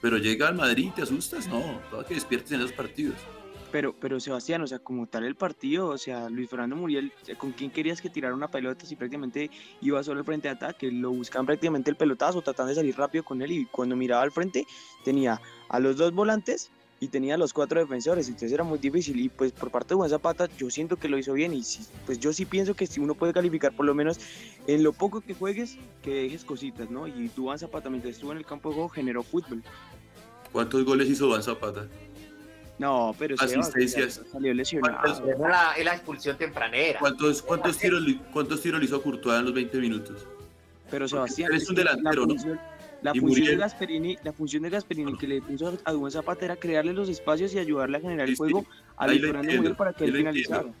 pero llega al Madrid y te asustas, no, todo que despiertes en esos partidos pero, pero Sebastián, o sea, como tal el partido, o sea, Luis Fernando Muriel, ¿con quién querías que tirara una pelota si prácticamente iba solo al frente de ataque? Lo buscaban prácticamente el pelotazo, tratando de salir rápido con él y cuando miraba al frente tenía a los dos volantes y tenía a los cuatro defensores, entonces era muy difícil y pues por parte de Juan Zapata yo siento que lo hizo bien y pues yo sí pienso que si uno puede calificar por lo menos en lo poco que juegues, que dejes cositas, ¿no? Y Juan Zapata mientras estuvo en el campo de juego generó fútbol. ¿Cuántos goles hizo Juan Zapata? No, pero asistencias. ya salió lesionado. ¿Cuántas- Es la, la expulsión tempranera. ¿Cuántos, cuántos, tiros, le- ¿Cuántos tiros le hizo Courtois en los 20 minutos? Pero Sebastián, eres es un delantero, la ¿no? función, la Y función de. Gasperini, la función de Gasperini que le puso a Duván Zapata era crearle los espacios y ayudarle a generar Sí, el sí. juego a Ahí Luis lo Fernando entiendo, Muriel para que ahí él lo entiendo. finalizara.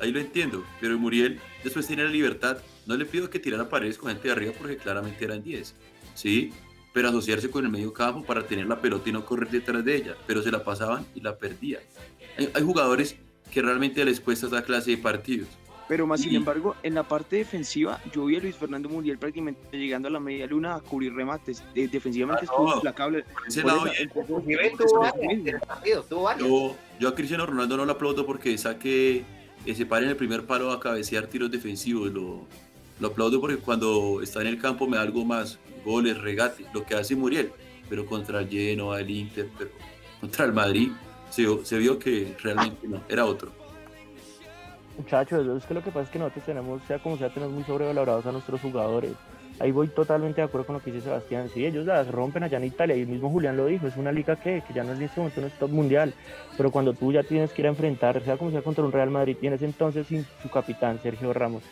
Ahí lo entiendo, pero Muriel después tenía la libertad. No le pido que tirara paredes con gente de arriba porque claramente eran 10, ¿sí? Pero asociarse con el medio campo para tener la pelota y no correr detrás de ella, pero se la pasaban y la perdían. Hay, hay jugadores que realmente les cuesta esta clase de partidos. Pero más sin Y- embargo, en la parte defensiva, yo vi a Luis Fernando Muriel prácticamente llegando a la media luna a cubrir remates. De- defensivamente Ah, estuvo no. implacable. Por ese Por lado, esa- bien. Inclusive por tuvo esa- varias en el partido, tuvo varias. Yo, yo a Cristiano Ronaldo no lo aplaudo porque saque, eh, se pare en el primer palo a cabecear tiros defensivos. Lo, lo aplaudo porque cuando está en el campo me da algo más, goles, regate, lo que hace Muriel. Pero contra el Genoa, el Inter, pero contra el Madrid, se, se vio que realmente no, era otro. Muchachos, es que lo que pasa es que nosotros tenemos, sea como sea, tenemos muy sobrevalorados a nuestros jugadores. Ahí voy totalmente de acuerdo con lo que dice Sebastián. Sí, ellos las rompen allá en Italia y el mismo Julián lo dijo, es una liga que, que ya no es en este momento no es top mundial, pero cuando tú ya tienes que ir a enfrentar, sea como sea, contra un Real Madrid, y en ese entonces sin su capitán, Sergio Ramos,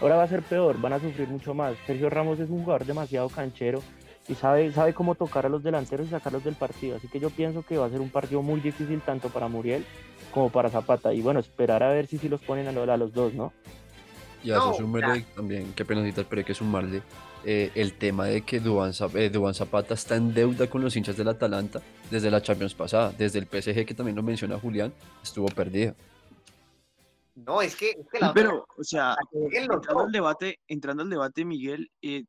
ahora va a ser peor, van a sufrir mucho más. Sergio Ramos es un jugador demasiado canchero y sabe, sabe cómo tocar a los delanteros y sacarlos del partido, así que yo pienso que va a ser un partido muy difícil tanto para Muriel como para Zapata. Y bueno, esperar a ver si, si los ponen a, lo- a los dos, ¿no? Y a No, eso súmele también, qué penasita, esperé que sumarle eh, el tema de que Zap- eh, Duván Zapata está en deuda con los hinchas del Atalanta desde la Champions pasada, desde el PSG que también lo menciona Julián, estuvo perdida. No, es que, es que la Pero, o sea, entrando al debate, entrando al debate, Miguel, eh,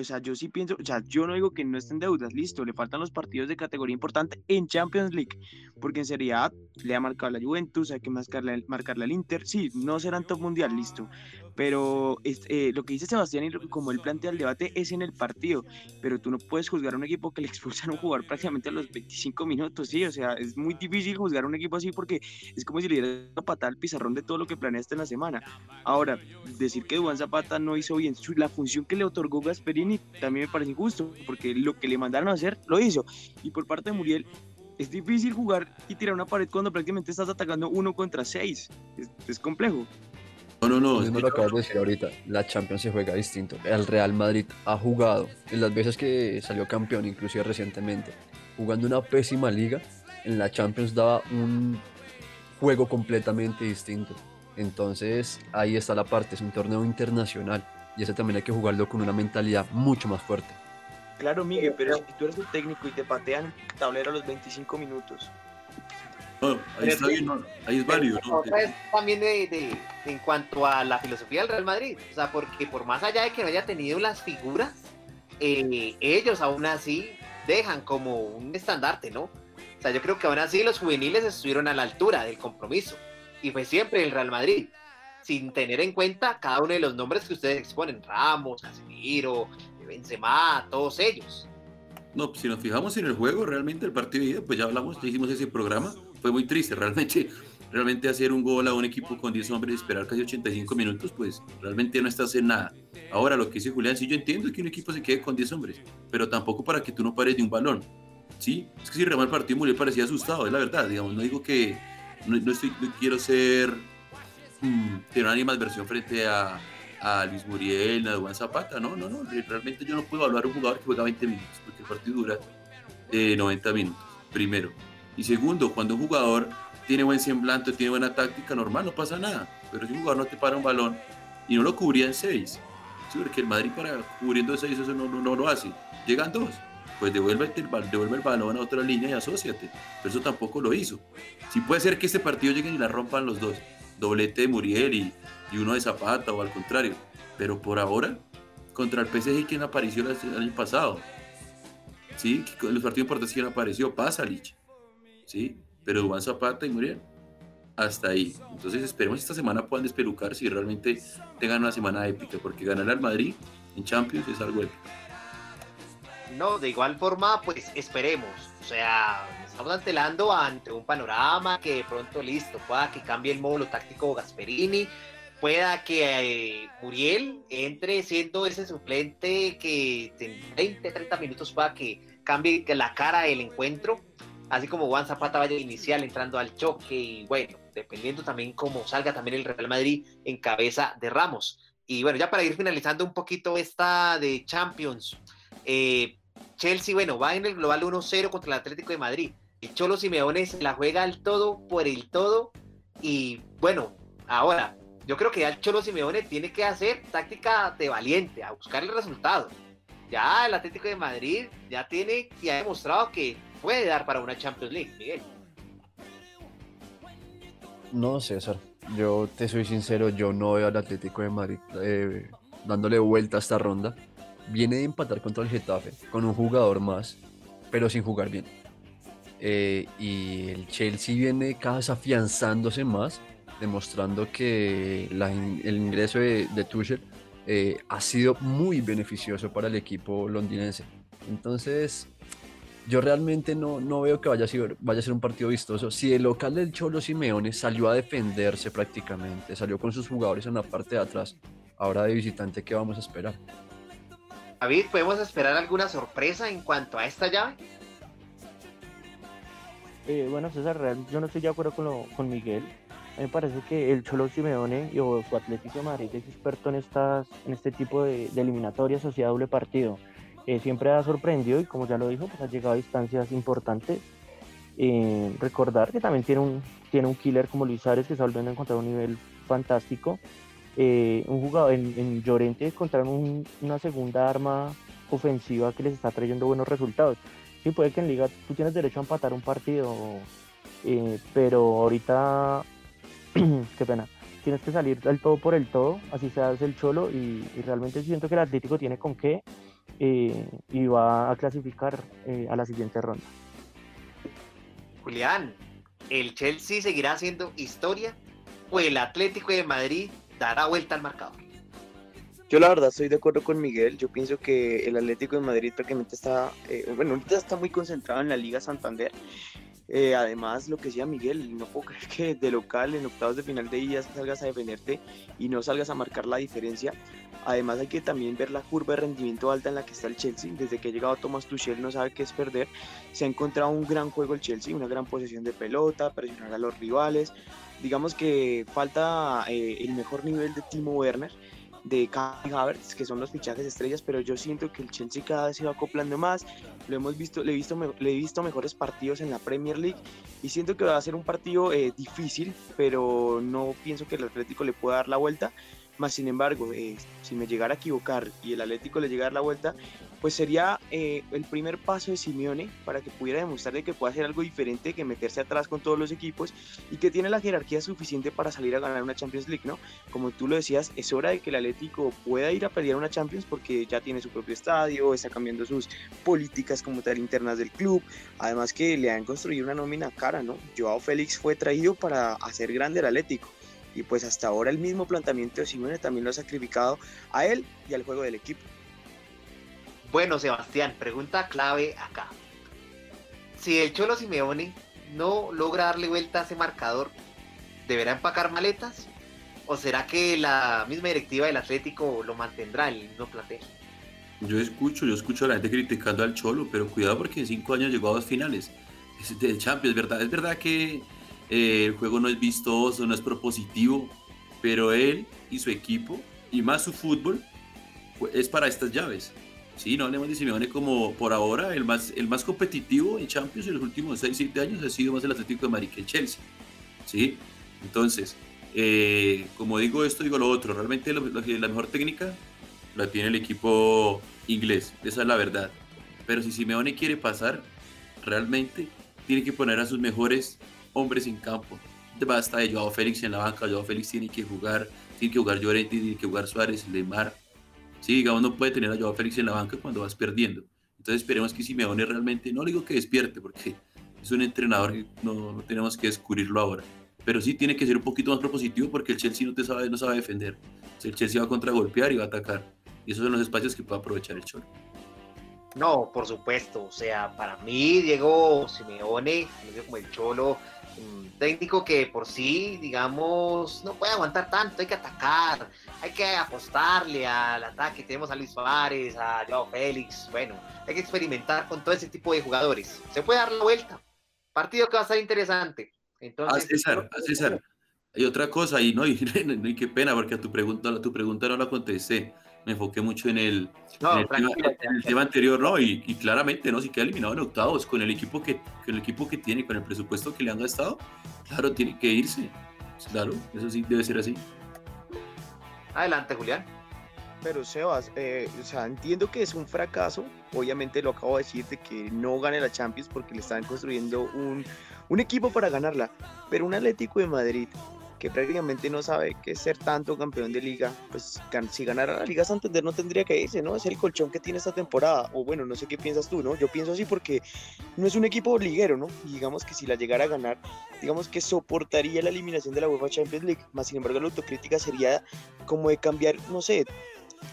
o sea, yo sí pienso, o sea, yo no digo que no estén deudas, listo, le faltan los partidos de categoría importante en Champions League, porque en Serie A le ha marcado la Juventus, hay que marcarle, marcarle al Inter, sí, no serán top mundial, listo, pero es- eh, lo que dice Sebastián y lo- como él plantea el debate es en el partido, pero tú no puedes juzgar a un equipo que le expulsan a un jugador prácticamente a los 25 minutos, sí, o sea, es muy difícil juzgar a un equipo así porque es como si le dieras una patada al pizarrón de todo lo que planeaste en la semana. Ahora, decir que Duván Zapata no hizo bien la función que le otorgó Gasperini también me parece injusto, porque lo que le mandaron a hacer lo hizo. Y por parte de Muriel, es difícil jugar y tirar una pared cuando prácticamente estás atacando uno contra seis. Es, es complejo. No, no, no. Mismo lo acabas de decir ahorita, la Champions se juega distinto. El Real Madrid ha jugado, en las veces que salió campeón, inclusive recientemente, jugando una pésima liga, en la Champions daba un juego completamente distinto. Entonces ahí está la parte, es un torneo internacional y ese también hay que jugarlo con una mentalidad mucho más fuerte. Claro, Miguel, pero si tú eres el técnico y te patean el tablero a los 25 minutos. No, ahí Pero está bien, no, ahí es válido. ¿no? es también de, de- en cuanto a la filosofía del Real Madrid. O sea, porque por más allá de que no haya tenido las figuras, eh, ellos aún así dejan como un estandarte, ¿no? O sea, yo creo que aún así los juveniles estuvieron a la altura del compromiso. Y fue siempre el Real Madrid. Sin tener en cuenta cada uno de los nombres que ustedes exponen. Ramos, Casemiro, Benzema, todos ellos. No, pues, si nos fijamos en el juego, realmente el partido de ida, pues ya hablamos, ya hicimos ese programa, fue muy triste, realmente, realmente hacer un gol a un equipo con 10 hombres y esperar casi 85 minutos, pues realmente no está haciendo nada. Ahora, lo que dice Julián, sí yo entiendo que un equipo se quede con 10 hombres, pero tampoco para que tú no pares de un balón, ¿sí? Es que si remar el partido Muriel parecía asustado, es la verdad, digamos, no digo que, no, no estoy, no quiero ser, mm, tener una animadversión frente a, a Luis Muriel, a Juan Zapata, no, no, no, realmente yo no puedo a un jugador que juega 20 minutos, porque el partido dura eh, 90 minutos, primero. Y segundo, cuando un jugador tiene buen semblante, tiene buena táctica, normal, no pasa nada. Pero si un jugador no te para un balón y no lo cubría en 6, ¿sí? porque el Madrid para cubriendo 6 eso no, no, no lo hace, llegan dos, pues devuelve el, devuelve el balón a otra línea y asóciate. Pero eso tampoco lo hizo. Sí puede ser que este partido lleguen y la rompan los dos, doblete de Muriel y, y uno de Zapata o al contrario. Pero por ahora, contra el PSG, quien apareció el año pasado? ¿sí? Los partidos importantes que no apareció, pasa Lich, ¿sí? Pero Duván Zapata y Muriel, hasta ahí. Entonces esperemos esta semana puedan despelucar si realmente tengan una semana épica, porque ganar al Madrid en Champions es algo épico. No, de igual forma, pues esperemos. O sea, estamos antelando ante un panorama que de pronto listo, pueda que cambie el módulo táctico Gasperini, pueda que eh, Muriel entre siendo ese suplente que en 20, 30 minutos pueda que cambie la cara del encuentro. Así como Juan Zapata vaya inicial entrando al choque y bueno, dependiendo también cómo salga también el Real Madrid en cabeza de Ramos. Y bueno, ya para ir finalizando un poquito esta de Champions, eh, Chelsea, bueno, va en el global 1-0 contra el Atlético de Madrid. El Cholo Simeone se la juega al todo por el todo y bueno, ahora yo creo que ya el Cholo Simeone tiene que hacer táctica de valiente, a buscar el resultado. Ya el Atlético de Madrid ya tiene y ha demostrado que puede dar para una Champions League, Miguel. No, César, yo te soy sincero, yo no veo al Atlético de Madrid eh, dándole vuelta a esta ronda. Viene de empatar contra el Getafe con un jugador más, pero sin jugar bien. Eh, y el Chelsea viene cada vez afianzándose más, demostrando que el ingreso de, de Tuchel eh, ha sido muy beneficioso para el equipo londinense. Entonces, yo realmente no, no veo que vaya a, ser, vaya a ser un partido vistoso. Si el local del Cholo Simeone salió a defenderse prácticamente, salió con sus jugadores en la parte de atrás, ahora de visitante, ¿qué vamos a esperar? David, ¿podemos esperar alguna sorpresa en cuanto a esta llave? Eh, bueno, César, yo no estoy de acuerdo con, con Miguel. A mí me parece que el Cholo Simeone y o su Atlético de Madrid es experto en, estas, en este tipo de, de eliminatorias o sea doble partido. Eh, siempre ha sorprendido y como ya lo dijo, pues ha llegado a distancias importantes. Eh, recordar que también tiene un, tiene un killer como Luis Ares que está volviendo a encontrar un nivel fantástico. Eh, un jugador en, en Llorente encontraron una segunda arma ofensiva que les está trayendo buenos resultados. Sí, puede que en liga tú tienes derecho a empatar un partido, pero ahorita, qué pena, tienes que salir del todo por el todo, así se hace el cholo y, y realmente siento que el Atlético tiene con qué eh, y va a clasificar eh, a la siguiente ronda. Julián, ¿el Chelsea seguirá haciendo historia o el Atlético de Madrid dará vuelta al marcador? Yo la verdad estoy de acuerdo con Miguel, yo pienso que el Atlético de Madrid prácticamente está, eh, bueno, ahorita está muy concentrado en la Liga Santander eh, además, lo que decía Miguel, no puedo creer que de local en octavos de final de ella salgas a defenderte y no salgas a marcar la diferencia. Además, hay que también ver la curva de rendimiento alta en la que está el Chelsea. Desde que ha llegado Thomas Tuchel no sabe qué es perder. Se ha encontrado un gran juego el Chelsea, una gran posesión de pelota, presionar a los rivales. Digamos que falta eh, el mejor nivel de Timo Werner de Kai Havertz, que son los fichajes estrellas, pero yo siento que el Chelsea cada vez se va acoplando más. Lo hemos visto, le he visto, le he visto mejores partidos en la Premier League y siento que va a ser un partido eh, difícil, pero no pienso que el Atlético le pueda dar la vuelta. Más sin embargo, eh, si me llegara a equivocar y el Atlético le llegara la vuelta, pues sería eh, el primer paso de Simeone para que pudiera demostrarle que puede hacer algo diferente que meterse atrás con todos los equipos y que tiene la jerarquía suficiente para salir a ganar una Champions League, ¿no? Como tú lo decías, es hora de que el Atlético pueda ir a pelear una Champions porque ya tiene su propio estadio, está cambiando sus políticas como tal internas del club, además que le han construido una nómina cara, ¿no? Joao Félix fue traído para hacer grande el Atlético y pues hasta ahora el mismo planteamiento de Simeone también lo ha sacrificado a él y al juego del equipo. Bueno, Sebastián, pregunta clave acá. Si el Cholo Simeone no logra darle vuelta a ese marcador, ¿deberá empacar maletas? ¿O será que la misma directiva del Atlético lo mantendrá el mismo plantel? Yo escucho, yo escucho a la gente criticando al Cholo, pero cuidado porque en cinco años llegó a dos finales de Champions, ¿verdad? Es verdad que eh, el juego no es vistoso, no es propositivo, pero él y su equipo, y más su fútbol, es para estas llaves. Sí, no hablemos de Simeone como por ahora el más, el más competitivo en Champions en los últimos 6-7 años ha sido más el Atlético de Madrid que el Chelsea. ¿sí? Entonces, eh, como digo esto, digo lo otro. Realmente la mejor técnica la tiene el equipo inglés, esa es la verdad. Pero si Simeone quiere pasar, realmente tiene que poner a sus mejores hombres en campo. Basta de Joao Félix en la banca, Joao Félix tiene que jugar, tiene que jugar Llorente, tiene que jugar Suárez, Lemar, Sí, digamos, no puede tener a Joao Félix en la banca cuando vas perdiendo. Entonces esperemos que Simeone realmente, no le digo que despierte, porque es un entrenador que no, tenemos que descubrirlo ahora. Pero sí tiene que ser un poquito más propositivo porque el Chelsea no, te sabe, no sabe defender. el Chelsea va a contragolpear y va a atacar. Y esos son los espacios que puede aprovechar el Cholo. No, por supuesto. O sea, para mí, Diego Simeone, como el Cholo, técnico que por sí, digamos, no puede aguantar tanto, hay que atacar, hay que apostarle al ataque. Tenemos a Luis Suárez, a Joao Félix, bueno, hay que experimentar con todo ese tipo de jugadores. Se puede dar la vuelta, Partido que va a estar interesante. Entonces, a César, a César. Hay otra cosa ahí, ¿no? Y, y, qué pena, porque a tu pregunta, tu pregunta no la contesté. Me enfoqué mucho en el, en el, tema, en el tema, anterior, ¿no? Y, y, claramente, ¿no? Si queda eliminado en octavos, con el equipo que, con el equipo que tiene, con el presupuesto que le han gastado, claro, tiene que irse. Claro, eso sí debe ser así. Adelante, Julián. Pero Sebas, eh, o sea, entiendo que es un fracaso, obviamente lo acabo de decir, de que no gane la Champions porque le están construyendo un, un equipo para ganarla, pero un Atlético de Madrid prácticamente no sabe qué es ser tanto campeón de liga, pues si ganara la Liga Santander no tendría que irse, ¿no? Es el colchón que tiene esta temporada, o bueno, no sé qué piensas tú, ¿no? Yo pienso así porque no es un equipo liguero, ¿no? Y digamos que si la llegara a ganar, digamos que soportaría la eliminación de la UEFA Champions League, más sin embargo la autocrítica sería como de cambiar, no sé,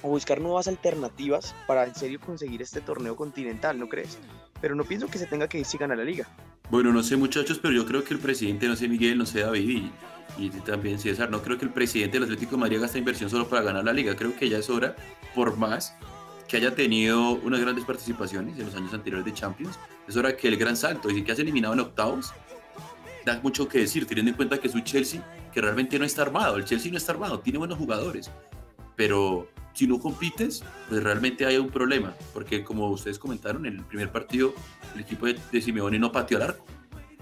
o buscar nuevas alternativas para en serio conseguir este torneo continental, ¿no crees? Pero no pienso que se tenga que ir si gana la liga. Bueno, no sé muchachos, pero yo creo que el presidente, no sé Miguel, no sé David y, y también César, no creo que el presidente del Atlético de Madrid haga esta inversión solo para ganar la liga, creo que ya es hora, por más que haya tenido unas grandes participaciones en los años anteriores de Champions, es hora que el gran salto, y que has eliminado en octavos, da mucho que decir, teniendo en cuenta que es un Chelsea que realmente no está armado, el Chelsea no está armado, tiene buenos jugadores, pero si no compites, pues realmente hay un problema, porque como ustedes comentaron, en el primer partido el equipo de, Simeone no pateó al arco,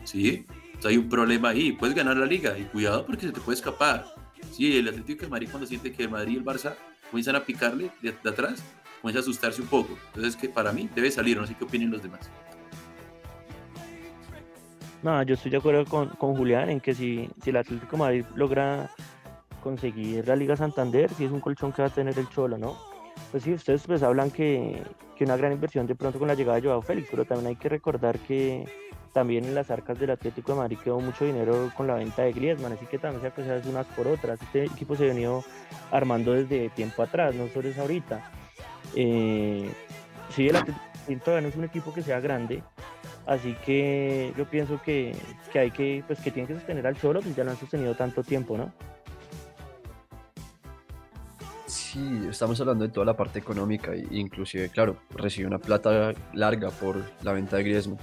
¿sí? Entonces hay un problema ahí, puedes ganar la liga y cuidado porque se te puede escapar. Sí, el Atlético de Madrid cuando siente que el Madrid y el Barça comienzan a picarle de, de atrás, comienza a asustarse un poco. Entonces que para mí debe salir, no sé qué opinen los demás. No, yo estoy de acuerdo con, con Julián en que si, si el Atlético de Madrid logra conseguir la Liga Santander, si es un colchón que va a tener el Cholo, ¿no? Pues sí, ustedes pues hablan que, que una gran inversión de pronto con la llegada de Joao Félix, pero también hay que recordar que también en las arcas del Atlético de Madrid quedó mucho dinero con la venta de Griezmann, así que también se aprecian unas por otras. Este equipo se ha venido armando desde tiempo atrás, no solo es ahorita. Eh, sí, el Atlético todavía no es un equipo que sea grande, así que yo pienso que, que hay que, pues que tienen que sostener al Cholo, que ya lo han sostenido tanto tiempo, ¿no? Sí, estamos hablando de toda la parte económica, inclusive, claro, recibió una plata larga por la venta de Griezmann,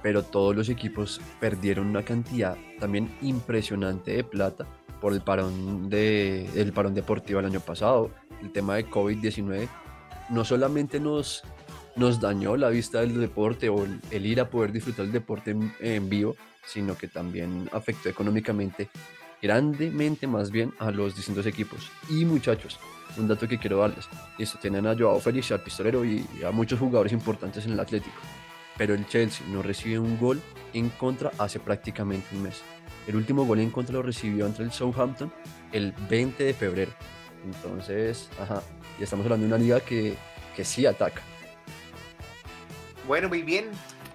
pero todos los equipos perdieron una cantidad también impresionante de plata por el parón, de, el parón deportivo el año pasado. El tema de COVID-19 no solamente nos, nos dañó la vista del deporte o el, el ir a poder disfrutar el deporte en, en vivo, sino que también afectó económicamente grandemente más bien a los distintos equipos. Y muchachos, un dato que quiero darles. Esto tienen a Joao Félix, al pistolero y a muchos jugadores importantes en el Atlético. Pero el Chelsea no recibe un gol en contra hace prácticamente un mes. El último gol en contra lo recibió entre el Southampton el 20 de febrero. Entonces, ajá, y estamos hablando de una liga que, que sí ataca. Bueno, muy bien.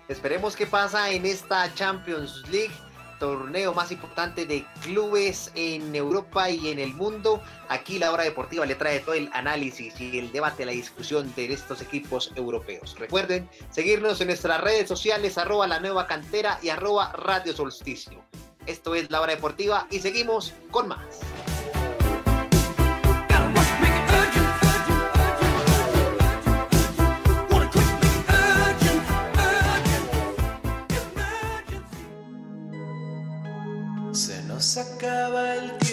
Esperemos qué pasa en esta Champions League torneo más importante de clubes en Europa y en el mundo. Aquí la hora deportiva le trae todo el análisis y el debate, la discusión de estos equipos europeos. Recuerden seguirnos en nuestras redes sociales, arroba la nueva cantera y arroba radio solsticio. Esto es la hora deportiva y seguimos con más. Nos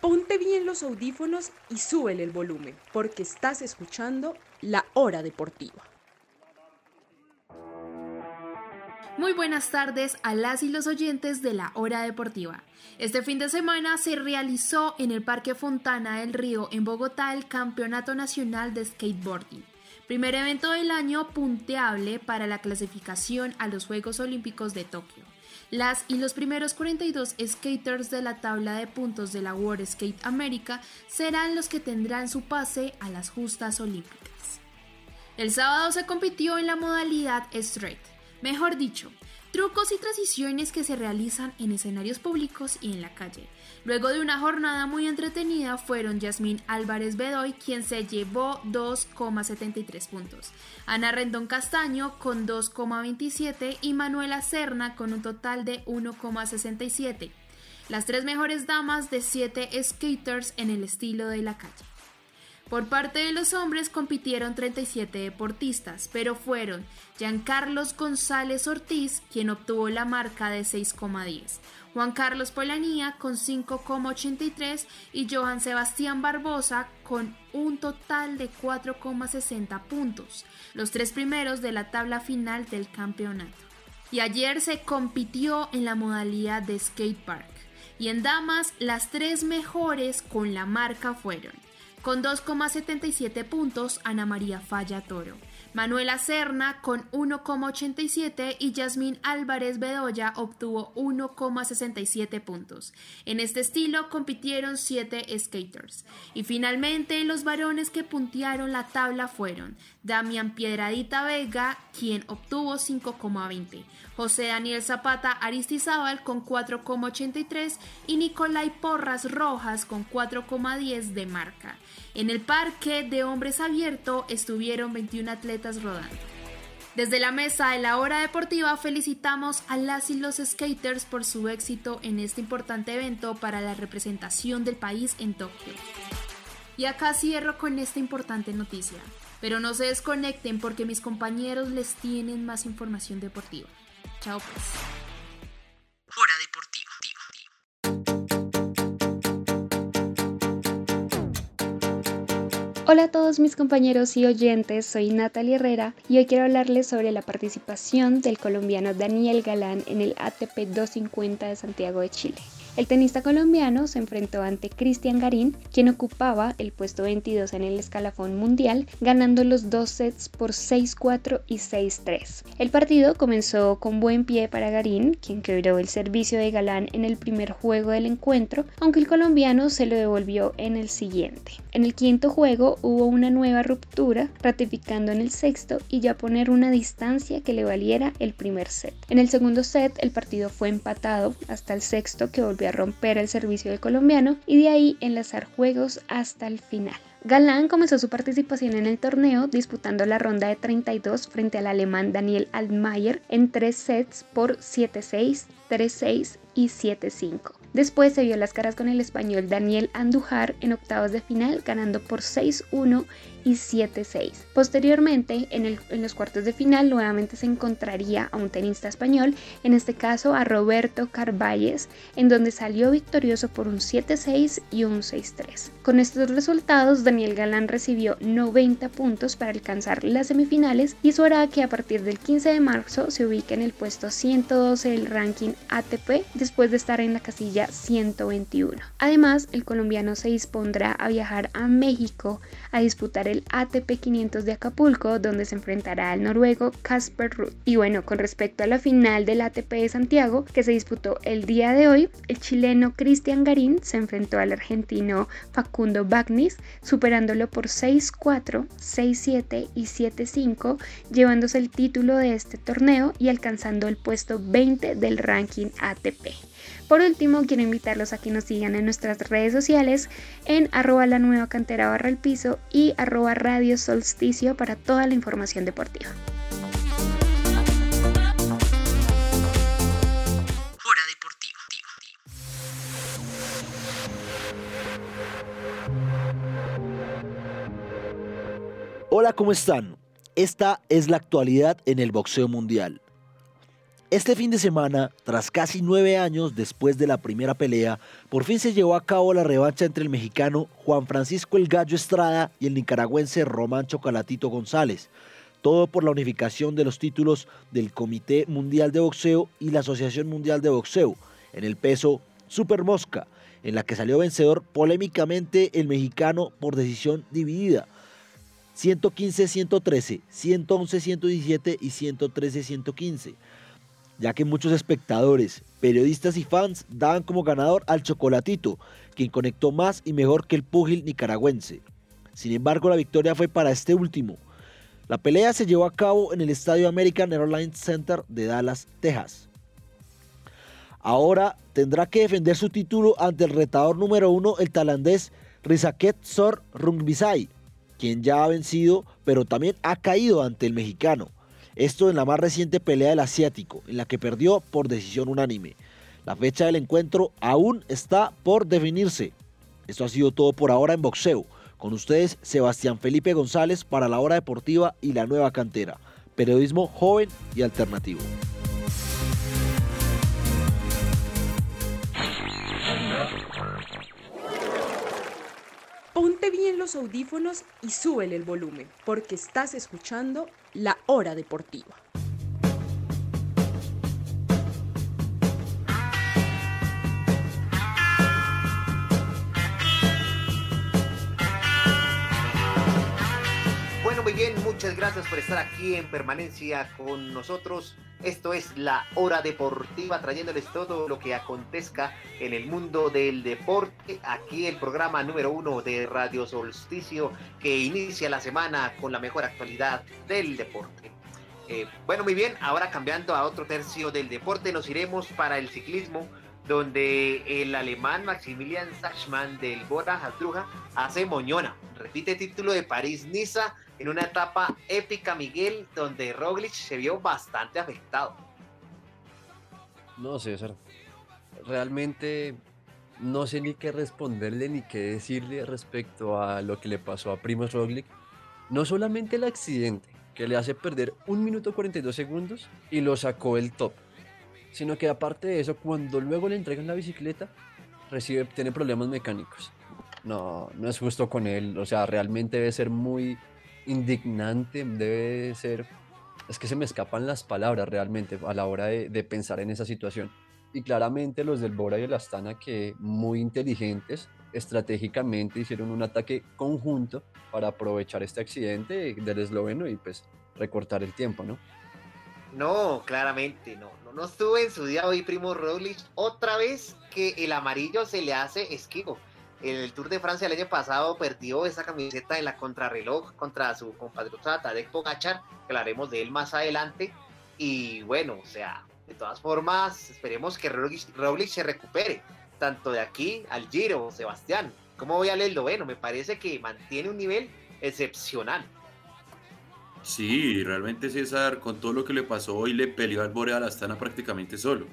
Ponte bien los audífonos y súbele el volumen, porque estás escuchando La Hora Deportiva. Muy buenas tardes a las y los oyentes de la Hora Deportiva. Este fin de semana se realizó en el Parque Fontana del Río en Bogotá el Campeonato Nacional de Skateboarding. Primer evento del año punteable para la clasificación a los Juegos Olímpicos de Tokio. Las y los primeros 42 skaters de la tabla de puntos de la World Skate America serán los que tendrán su pase a las justas olímpicas. El sábado se compitió en la modalidad straight, mejor dicho, trucos y transiciones que se realizan en escenarios públicos y en la calle. Luego de una jornada muy entretenida fueron Yasmín Álvarez Bedoy quien se llevó 2,73 puntos, Ana Rendón Castaño con 2,27 y Manuela Serna con un total de 1,67. Las tres mejores damas de 7 skaters en el estilo de la calle. Por parte de los hombres compitieron 37 deportistas, pero fueron Giancarlos González Ortiz, quien obtuvo la marca de 6,10, Juan Carlos Polanía con 5,83 y Johan Sebastián Barbosa con un total de 4,60 puntos, los tres primeros de la tabla final del campeonato. Y ayer se compitió en la modalidad de skate park. Y en damas, las tres mejores con la marca fueron con 2,77 puntos Ana María Falla Toro, Manuela Serna con 1,87 y Yasmín Álvarez Bedoya obtuvo 1,67 puntos. En este estilo compitieron 7 skaters. Y finalmente los varones que puntearon la tabla fueron Damián Piedradita Vega, quien obtuvo 5,20, José Daniel Zapata Aristizábal con 4,83 y Nicolai Porras Rojas con 4,10 de marca. En el parque de hombres abierto estuvieron 21 atletas rodando. Desde la mesa de la hora deportiva felicitamos a las y los skaters por su éxito en este importante evento para la representación del país en Tokio. Y acá cierro con esta importante noticia, pero no se desconecten porque mis compañeros les tienen más información deportiva. Chao pues. Hora Deportiva. Hola a todos mis compañeros y oyentes, soy Natalia Herrera y hoy quiero hablarles sobre la participación del colombiano Daniel Galán en el ATP 250 de Santiago de Chile. El tenista colombiano se enfrentó ante Cristian Garín, quien ocupaba el puesto 22 en el escalafón mundial, ganando los dos sets por 6-4 y 6-3. El partido comenzó con buen pie para Garín, quien quebró el servicio de Galán en el primer juego del encuentro, aunque el colombiano se lo devolvió en el siguiente. En el quinto juego hubo una nueva ruptura, ratificando en el sexto y ya poner una distancia que le valiera el primer set. En el segundo set el partido fue empatado hasta el sexto que volvió a romper el servicio del colombiano y de ahí enlazar juegos hasta el final. Galán comenzó su participación en el torneo disputando la ronda de 32 frente al alemán Daniel Altmaier en tres sets por 7-6, 3-6 y 7-5. Después se vio las caras con el español Daniel Andujar en octavos de final, ganando por 6-1 y 7-6. Posteriormente, en, el- en los cuartos de final, nuevamente se encontraría a un tenista español, en este caso a Roberto Carvalles, en donde salió victorioso por un 7-6 y un 6-3. Con estos resultados, Daniel Galán recibió 90 puntos para alcanzar las semifinales y eso hará que a partir del 15 de marzo se ubique en el puesto 112 del ranking ATP después de estar en la casilla 121. Además, el colombiano se dispondrá a viajar a México a disputar el ATP 500 de Acapulco, donde se enfrentará al noruego Casper Ruud. Y bueno, con respecto a la final del ATP de Santiago, que se disputó el día de hoy, el chileno Cristian Garín se enfrentó al argentino Facundo Bagnis, superándolo por 6-4, 6-7 y 7-5, llevándose el título de este torneo y alcanzando el puesto 20 del ranking ATP. Por último, quiero invitarlos a que nos sigan en nuestras redes sociales en arroba la nueva cantera barra el piso y arroba radio solsticio para toda la información deportiva. Hora deportiva. Hola, ¿cómo están? Esta es la actualidad en el boxeo mundial. Este fin de semana, tras casi nueve años después de la primera pelea, por fin se llevó a cabo la revancha entre el mexicano Juan Francisco El Gallo Estrada y el nicaragüense Román Chocolatito González. Todo por la unificación de los títulos del Comité Mundial de Boxeo y la Asociación Mundial de Boxeo en el peso Super Mosca, en la que salió vencedor polémicamente el mexicano por decisión dividida. 115-113, 111-117 y 113-115, ya que muchos espectadores, periodistas y fans daban como ganador al Chocolatito, quien conectó más y mejor que el púgil nicaragüense. Sin embargo, la victoria fue para este último. La pelea se llevó a cabo en el estadio American Airlines Center de Dallas, Texas. Ahora tendrá que defender su título ante el retador número uno, el tailandés Rizaket Sor Rungbisai, quien ya ha vencido, pero también ha caído ante el mexicano. Esto en la más reciente pelea del asiático, en la que perdió por decisión unánime. La fecha del encuentro aún está por definirse. Esto ha sido todo por ahora en boxeo. Con ustedes, Sebastián Felipe González para la hora deportiva y la nueva cantera. Periodismo joven y alternativo. Ponte bien los audífonos y súbele el volumen, porque estás escuchando La Hora Deportiva. Bueno, muy bien, muchas gracias por estar aquí en permanencia con nosotros. Esto es la hora deportiva, trayéndoles todo lo que acontezca en el mundo del deporte. Aquí el programa número uno de Radio Solsticio, que inicia la semana con la mejor actualidad del deporte. Eh, bueno, muy bien, ahora cambiando a otro tercio del deporte, nos iremos para el ciclismo, donde el alemán Maximilian Sachmann del Bora Hasdruja hace moñona, repite título de París-Niza en una etapa épica, Miguel, donde Roglic se vio bastante afectado. No, César. Realmente no sé ni qué responderle ni qué decirle respecto a lo que le pasó a Primoz Roglic. No solamente el accidente, que le hace perder 1 minuto 42 segundos y lo sacó del top, sino que aparte de eso, cuando luego le entregan la bicicleta, recibe, tiene problemas mecánicos. No, no es justo con él. O sea, realmente debe ser muy indignante, debe ser... Es que se me escapan las palabras realmente a la hora de, pensar en esa situación. Y claramente los del Bora y el Astana que muy inteligentes estratégicamente hicieron un ataque conjunto para aprovechar este accidente del esloveno y pues recortar el tiempo, ¿no? No, claramente, no, no, no estuvo en su día hoy Primo Roglic. Otra vez que el amarillo se le hace esquivo. En el Tour de Francia el año pasado perdió esa camiseta en la contrarreloj contra su compatriota Tadej Pogacar, que hablaremos de él más adelante. Y bueno, o sea, de todas formas, esperemos que Roglic, se recupere, tanto de aquí al Giro, Sebastián, ¿Cómo voy al esloveno? Me parece que mantiene un nivel excepcional. Sí, realmente César, con todo lo que le pasó hoy, le peleó al Borea Astana prácticamente solo.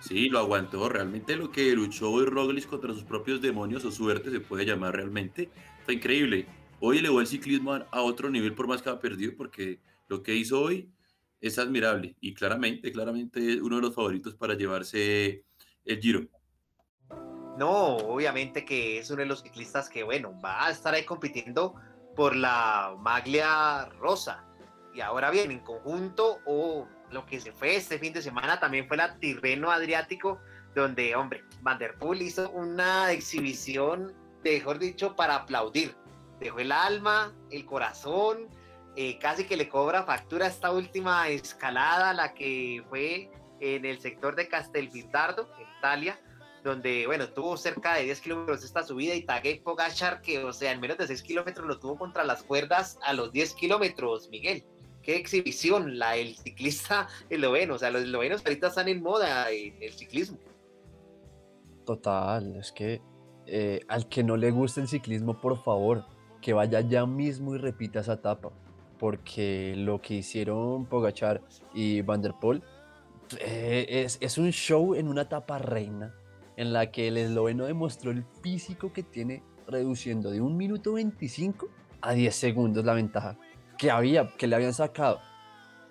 Sí, lo aguantó. Realmente lo que luchó hoy Roglic contra sus propios demonios o suerte se puede llamar realmente. Fue increíble. Hoy elevó el ciclismo a otro nivel por más que ha perdido porque lo que hizo hoy es admirable y claramente, claramente es uno de los favoritos para llevarse el Giro. No, obviamente que es uno de los ciclistas que, bueno, va a estar ahí compitiendo por la maglia rosa. Y ahora bien, en conjunto, o lo que se fue este fin de semana también fue la Tirreno Adriático, donde, hombre, Van der Poel hizo una exhibición, mejor dicho, para aplaudir. Dejó el alma, el corazón, eh, casi que le cobra factura esta última escalada, la que fue en el sector de Castelfidardo, en Italia, donde, bueno, tuvo cerca de 10 kilómetros esta subida y Tadej Pogachar, que, o sea, en menos de 6 kilómetros lo tuvo contra las cuerdas a los 10 kilómetros, Miguel. Qué exhibición la el ciclista esloveno, o sea, los eslovenos ahorita están en moda en el ciclismo. Total, es que eh, al que no le guste el ciclismo, por favor, que vaya ya mismo y repita esa etapa, porque lo que hicieron Pogachar y Van der Poel eh, es, es un show en una etapa reina en la que el esloveno demostró el físico que tiene reduciendo de un minuto 25 a 10 segundos la ventaja que había, que le habían sacado.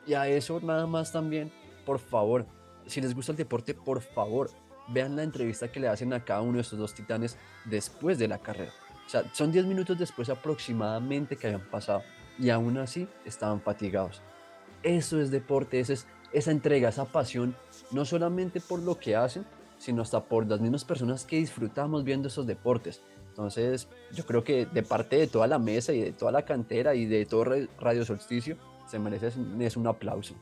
Y a eso nada más también, por favor, si les gusta el deporte, por favor, vean la entrevista que le hacen a cada uno de estos dos titanes después de la carrera. O sea, son 10 minutos después aproximadamente que habían pasado y aún así estaban fatigados. Eso es deporte, eso es esa entrega, esa pasión, no solamente por lo que hacen, sino hasta por las mismas personas que disfrutamos viendo esos deportes. Entonces, yo creo que de parte de toda la mesa y de toda la cantera y de todo Radio Solsticio, se merece es un- aplauso.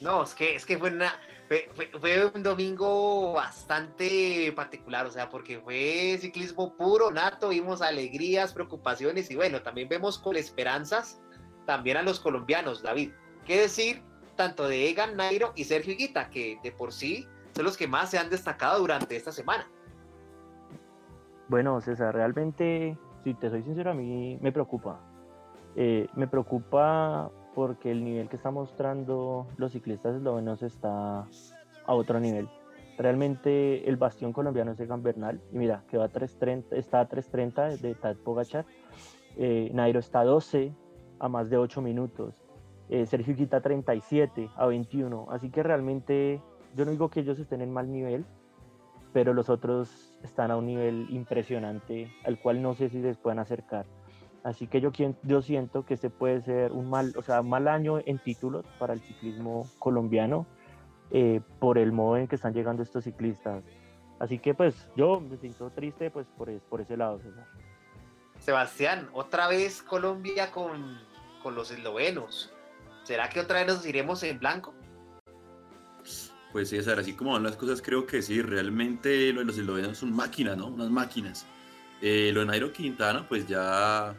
No, es que, es que fue, una, fue- fue un domingo bastante particular, o sea, porque fue ciclismo puro, nato, vimos alegrías, preocupaciones y bueno, también vemos con esperanzas también a los colombianos, David. ¿Qué decir tanto de Egan, Nairo y Sergio Higuita, que de por sí son los que más se han destacado durante esta semana? Bueno, César, realmente, si te soy sincero, a mí me preocupa. Eh, me preocupa porque el nivel que están mostrando los ciclistas eslovenos está a otro nivel. Realmente el bastión colombiano es Egan Bernal y mira, que va a 330, está a 3.30 de Tad Pogachar. Eh, Nairo está a 12 a más de 8 minutos. Eh, Sergio Higuita 37 a 21. Así que realmente yo no digo que ellos estén en mal nivel, pero los otros están a un nivel impresionante al cual no sé si les puedan acercar. Así que yo, siento que este puede ser un mal, o sea, mal año en títulos para el ciclismo colombiano eh, por el modo en que están llegando estos ciclistas. Así que pues yo me siento triste pues por, por ese lado. Sebastián, otra vez Colombia con, con los eslovenos. ¿Será que otra vez nos iremos en blanco? Pues César, así como van las cosas, creo que sí, realmente lo de los eslovenos son máquinas, ¿no? Unas máquinas. Eh, lo de Nairo Quintana, pues ya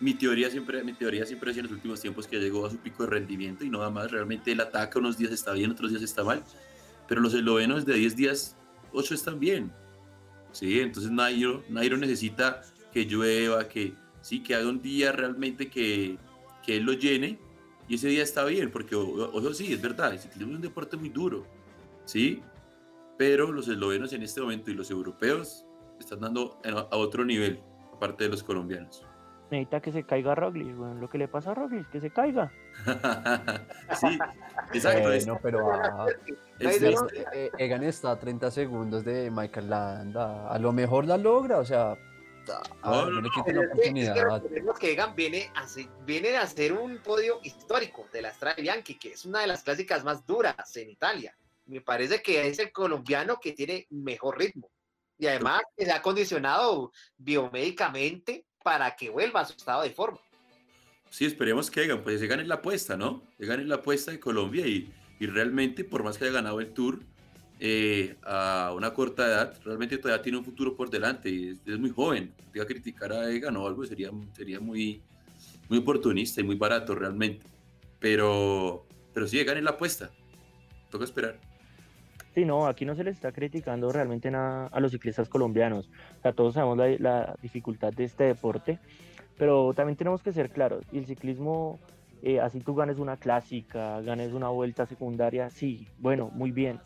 mi teoría siempre, mi teoría siempre sido en los últimos tiempos que llegó a su pico de rendimiento y nada más, realmente él ataca, unos días está bien, otros días está mal, pero los eslovenos de 10 días, 8 están bien. Sí, entonces Nairo, Nairo necesita que llueva, que sí, que haga un día realmente que, que él lo llene y ese día está bien, porque ojo, sí, es verdad, el ciclismo es un deporte muy duro, ¿sí? Pero los eslovenos en este momento y los europeos están dando a a otro nivel, aparte de los colombianos. Necesita que se caiga Roglic, bueno, lo que le pasa a Roglic, que se caiga. sí, exacto. pero ah, es- es- eh, Egan está a 30 segundos de Michael Landa. A lo mejor la logra, o sea, a ver, no le quiten la Es que- es que oportunidad. recordemos que Egan viene a, hacer- viene a hacer un podio histórico de la Strade Bianchi, que es una de las clásicas más duras en Italia. Me parece que es el colombiano que tiene mejor ritmo. Y además que se ha condicionado biomédicamente para que vuelva a su estado de forma. Sí, esperemos que Egan, pues Egan es la apuesta, ¿no? Egan es la apuesta de Colombia y, y realmente, por más que haya ganado el Tour eh, a una corta edad, realmente todavía tiene un futuro por delante y es, es muy joven. Iba a criticar a Egan o algo sería, sería muy, muy oportunista y muy barato realmente. Pero, pero sí, Egan es la apuesta. Toca esperar. Sí, no, aquí no se les está criticando realmente nada a los ciclistas colombianos. Todos sabemos la, dificultad de este deporte, pero también tenemos que ser claros. El ciclismo, eh, así tú ganes una clásica, ganes una vuelta secundaria, sí, bueno, muy bien.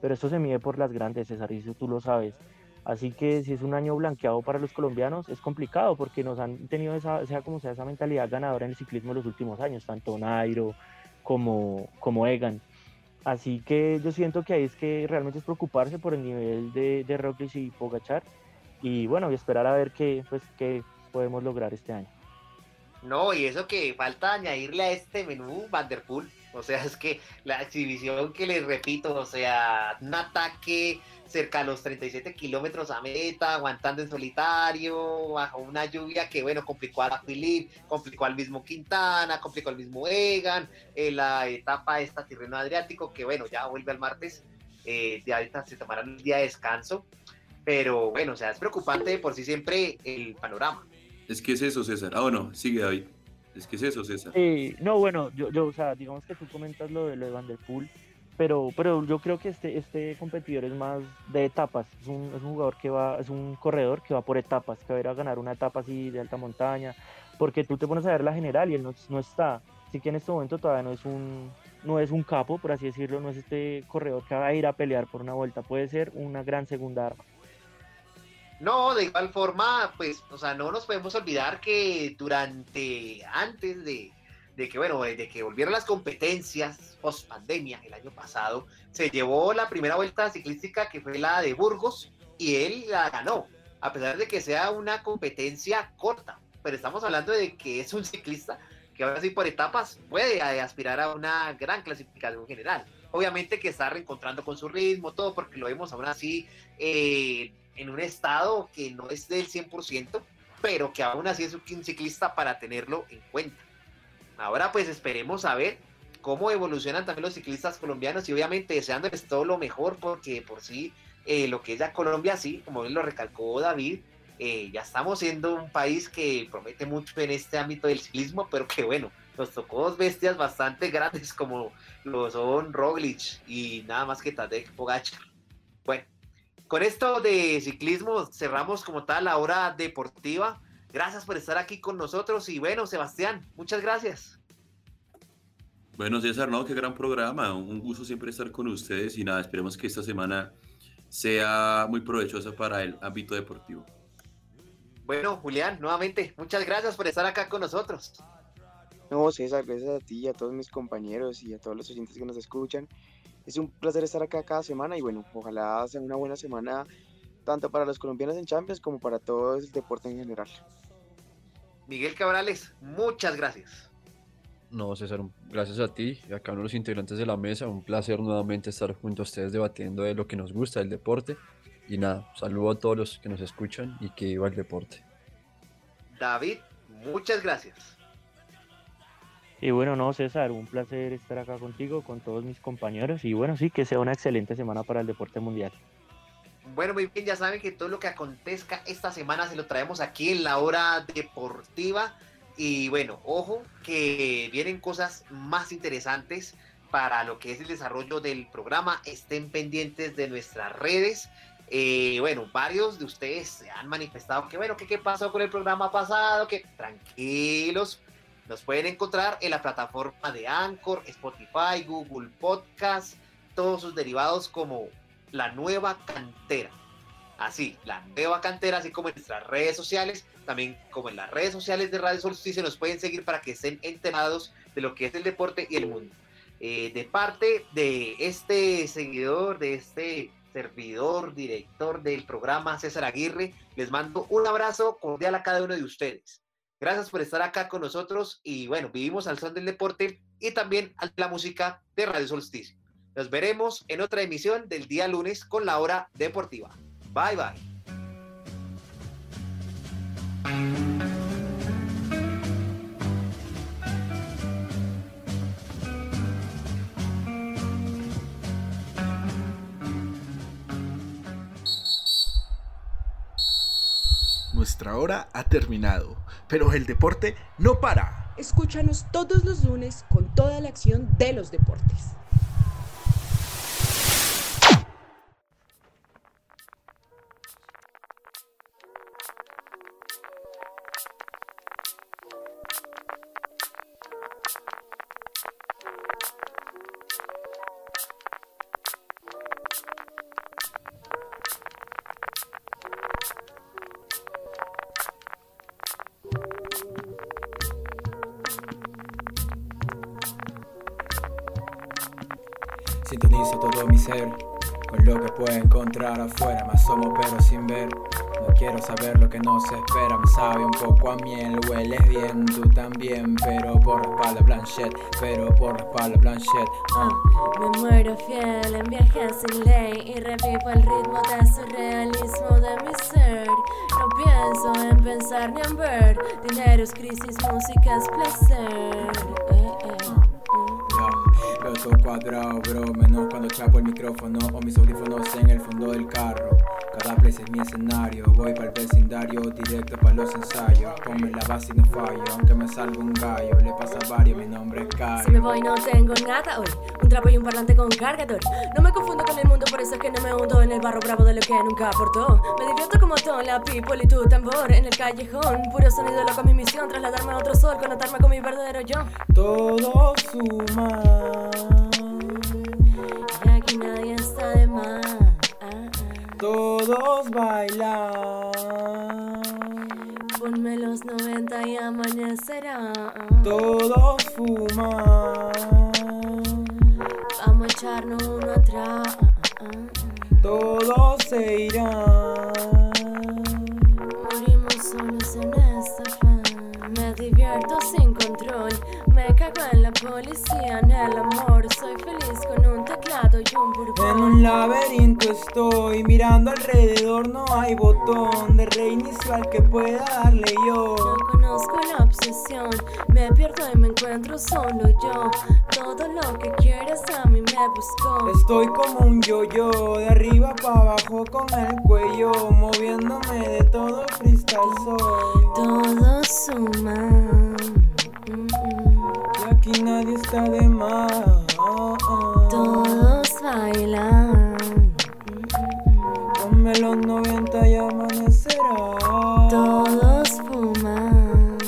Pero esto se mide por las grandes, César, y eso tú lo sabes. Así que si es un año blanqueado para los colombianos, es complicado porque nos han tenido esa, sea como sea, esa mentalidad ganadora en el ciclismo los últimos años, tanto Nairo como, como Egan. Así que yo siento que ahí es que realmente es preocuparse por el nivel de, de Roglic y Pogachar y bueno, y esperar a ver qué, pues, qué podemos lograr este año. No, y eso que falta añadirle a este menú Vanderpool. O sea, es que la exhibición que les repito, o sea, un ataque cerca a los 37 kilómetros a meta, aguantando en solitario, bajo una lluvia que, bueno, complicó a Philip, complicó al mismo Quintana, complicó al mismo Egan, en la etapa esta terreno adriático, que, bueno, ya vuelve al martes, eh, ya ahorita se tomarán un día de descanso, pero bueno, o sea, es preocupante por sí siempre el panorama. Es que es eso, César. Ah, bueno, sigue David. Es que es eso, César. No, bueno, yo, yo, digamos que tú comentas lo de, lo de Van der Poel, pero, pero yo creo que este, este competidor es más de etapas, es un, es un jugador que va, es un corredor que va por etapas, que va a ir a ganar una etapa así de alta montaña, porque tú te pones a ver la general y él no, no está, así que en este momento todavía no es un, no es un capo, por así decirlo, no es este corredor que va a ir a pelear por una vuelta, puede ser una gran segunda arma. No, de igual forma, pues, o sea, no nos podemos olvidar que durante, antes de, de que, bueno, de que volvieran las competencias post pandemia el año pasado, se llevó la primera vuelta ciclística que fue la de Burgos y él la ganó, a pesar de que sea una competencia corta. Pero estamos hablando de que es un ciclista que ahora sí por etapas puede aspirar a una gran clasificación general. Obviamente que está reencontrando con su ritmo, todo, porque lo vemos aún así eh, en un estado que no es del 100%, pero que aún así es un ciclista para tenerlo en cuenta. Ahora pues esperemos a ver cómo evolucionan también los ciclistas colombianos y obviamente deseándoles todo lo mejor porque por sí eh, lo que es ya Colombia, sí, como bien lo recalcó David, eh, ya estamos siendo un país que promete mucho en este ámbito del ciclismo, pero que bueno, nos tocó dos bestias bastante grandes como lo son Roglic y nada más que Tadej Pogacar. Con esto de ciclismo cerramos como tal la hora deportiva. Gracias por estar aquí con nosotros y bueno, Sebastián, muchas gracias. Bueno, César, no, qué gran programa. Un gusto siempre estar con ustedes y nada, esperemos que esta semana sea muy provechosa para el ámbito deportivo. Bueno, Julián, nuevamente, muchas gracias por estar acá con nosotros. No, César, gracias a ti y a todos mis compañeros y a todos los oyentes que nos escuchan. Es un placer estar acá cada semana y bueno, ojalá sea una buena semana tanto para los colombianos en Champions como para todo el deporte en general. Miguel Cabrales, muchas gracias. No, César, gracias a ti y a cada uno de los integrantes de la mesa. Un placer nuevamente estar junto a ustedes debatiendo de lo que nos gusta, el deporte. Y nada, saludo a todos los que nos escuchan y que viva el deporte. David, muchas gracias. Y bueno, no, César, un placer estar acá contigo, con todos mis compañeros. Y bueno, sí, que sea una excelente semana para el deporte mundial. Bueno, muy bien, ya saben que todo lo que acontezca esta semana se lo traemos aquí en la hora deportiva. Y bueno, ojo, que vienen cosas más interesantes para lo que es el desarrollo del programa. Estén pendientes de nuestras redes. Eh, bueno, varios de ustedes se han manifestado que, bueno, que qué pasó con el programa pasado, que tranquilos, nos pueden encontrar en la plataforma de Anchor, Spotify, Google Podcast, todos sus derivados como la nueva cantera. Así, la nueva cantera, así como en nuestras redes sociales, también como en las redes sociales de Radio Solsticio, nos pueden seguir para que estén enterados de lo que es el deporte y el mundo. Eh, de parte de este seguidor, de este servidor, director del programa César Aguirre, les mando un abrazo cordial a cada uno de ustedes. Gracias por estar acá con nosotros y bueno, vivimos al son del deporte y también a la música de Radio Solsticio. Nos veremos en otra emisión del día lunes con la hora deportiva. Bye bye. Nuestra hora ha terminado, pero el deporte no para. Escúchanos todos los lunes con toda la acción de los deportes. Afuera. Me asomo pero sin ver. No quiero saber lo que no se espera. Me sabe un poco a miel, hueles bien, tú también. Pero por la espalda Blanchett, pero por la espalda Blanchett. ah. Me muero fiel en viajes sin ley y revivo el ritmo de surrealismo de mi ser. No pienso en pensar ni en ver. Dinero es crisis, música placer. Todo cuadrado, bro. Menos cuando chapo el micrófono o mis audífonos en el fondo del carro. Cada place es mi escenario. Voy para el vecindario, directo para los ensayos. Ponme la base y no fallo. Aunque me salga un gallo, le pasa a varios. Mi nombre es Si me Cario. voy no tengo nada hoy Un trapo y un parlante con cargador No me confundo con el mundo, por eso es que no me hundo En el barro bravo de lo que nunca aportó Me divierto como todo la people y tu tambor En el callejón, puro sonido loco mi misión Trasladarme a otro sol, conectarme con mi verdadero yo Todo suma. Y aquí nadie está de más Todos bailan. Ponme los 90 y amanecerá Todos fuman. Echarnos uno atrás Todos se irán. Morimos solos en esta fan. Me divierto sin control. Me cago en la policía, en el amor. Soy feliz con un teclado y un En bourbon. un laberinto estoy mirando alrededor, no hay botón de reinicio al que pueda darle yo. No conozco la obsesión. Me pierdo y me encuentro solo yo. Todo lo que quieres a mí me buscó. Estoy como un yo-yo, de arriba para abajo con el cuello, moviéndome de todo freestyle soy. Todo suma. Mm, mm. Y aquí nadie está de más. Todos bailan. Ponme los 90 y amanecerá. Todos fuman.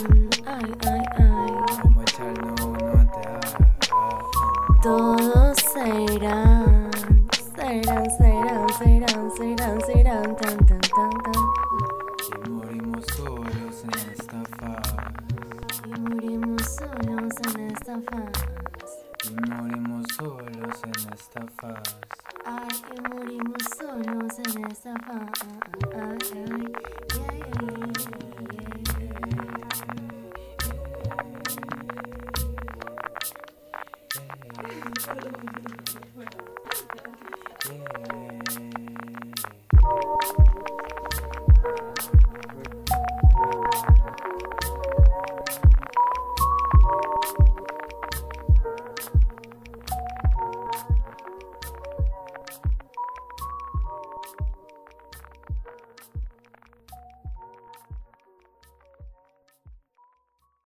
Ay, ay, ay. Vamos a echarnos uno atrás. Todos se irán, se irán, se irán, se irán, se irán, se irán, tan, tan, tan, tan. Y morimos solos en esta faz. Y morimos solos en esta faz. Y morimos solos en esta faz. Ay, y morimos solos en esta faz. Ay, ay, ay, ay. Thank you.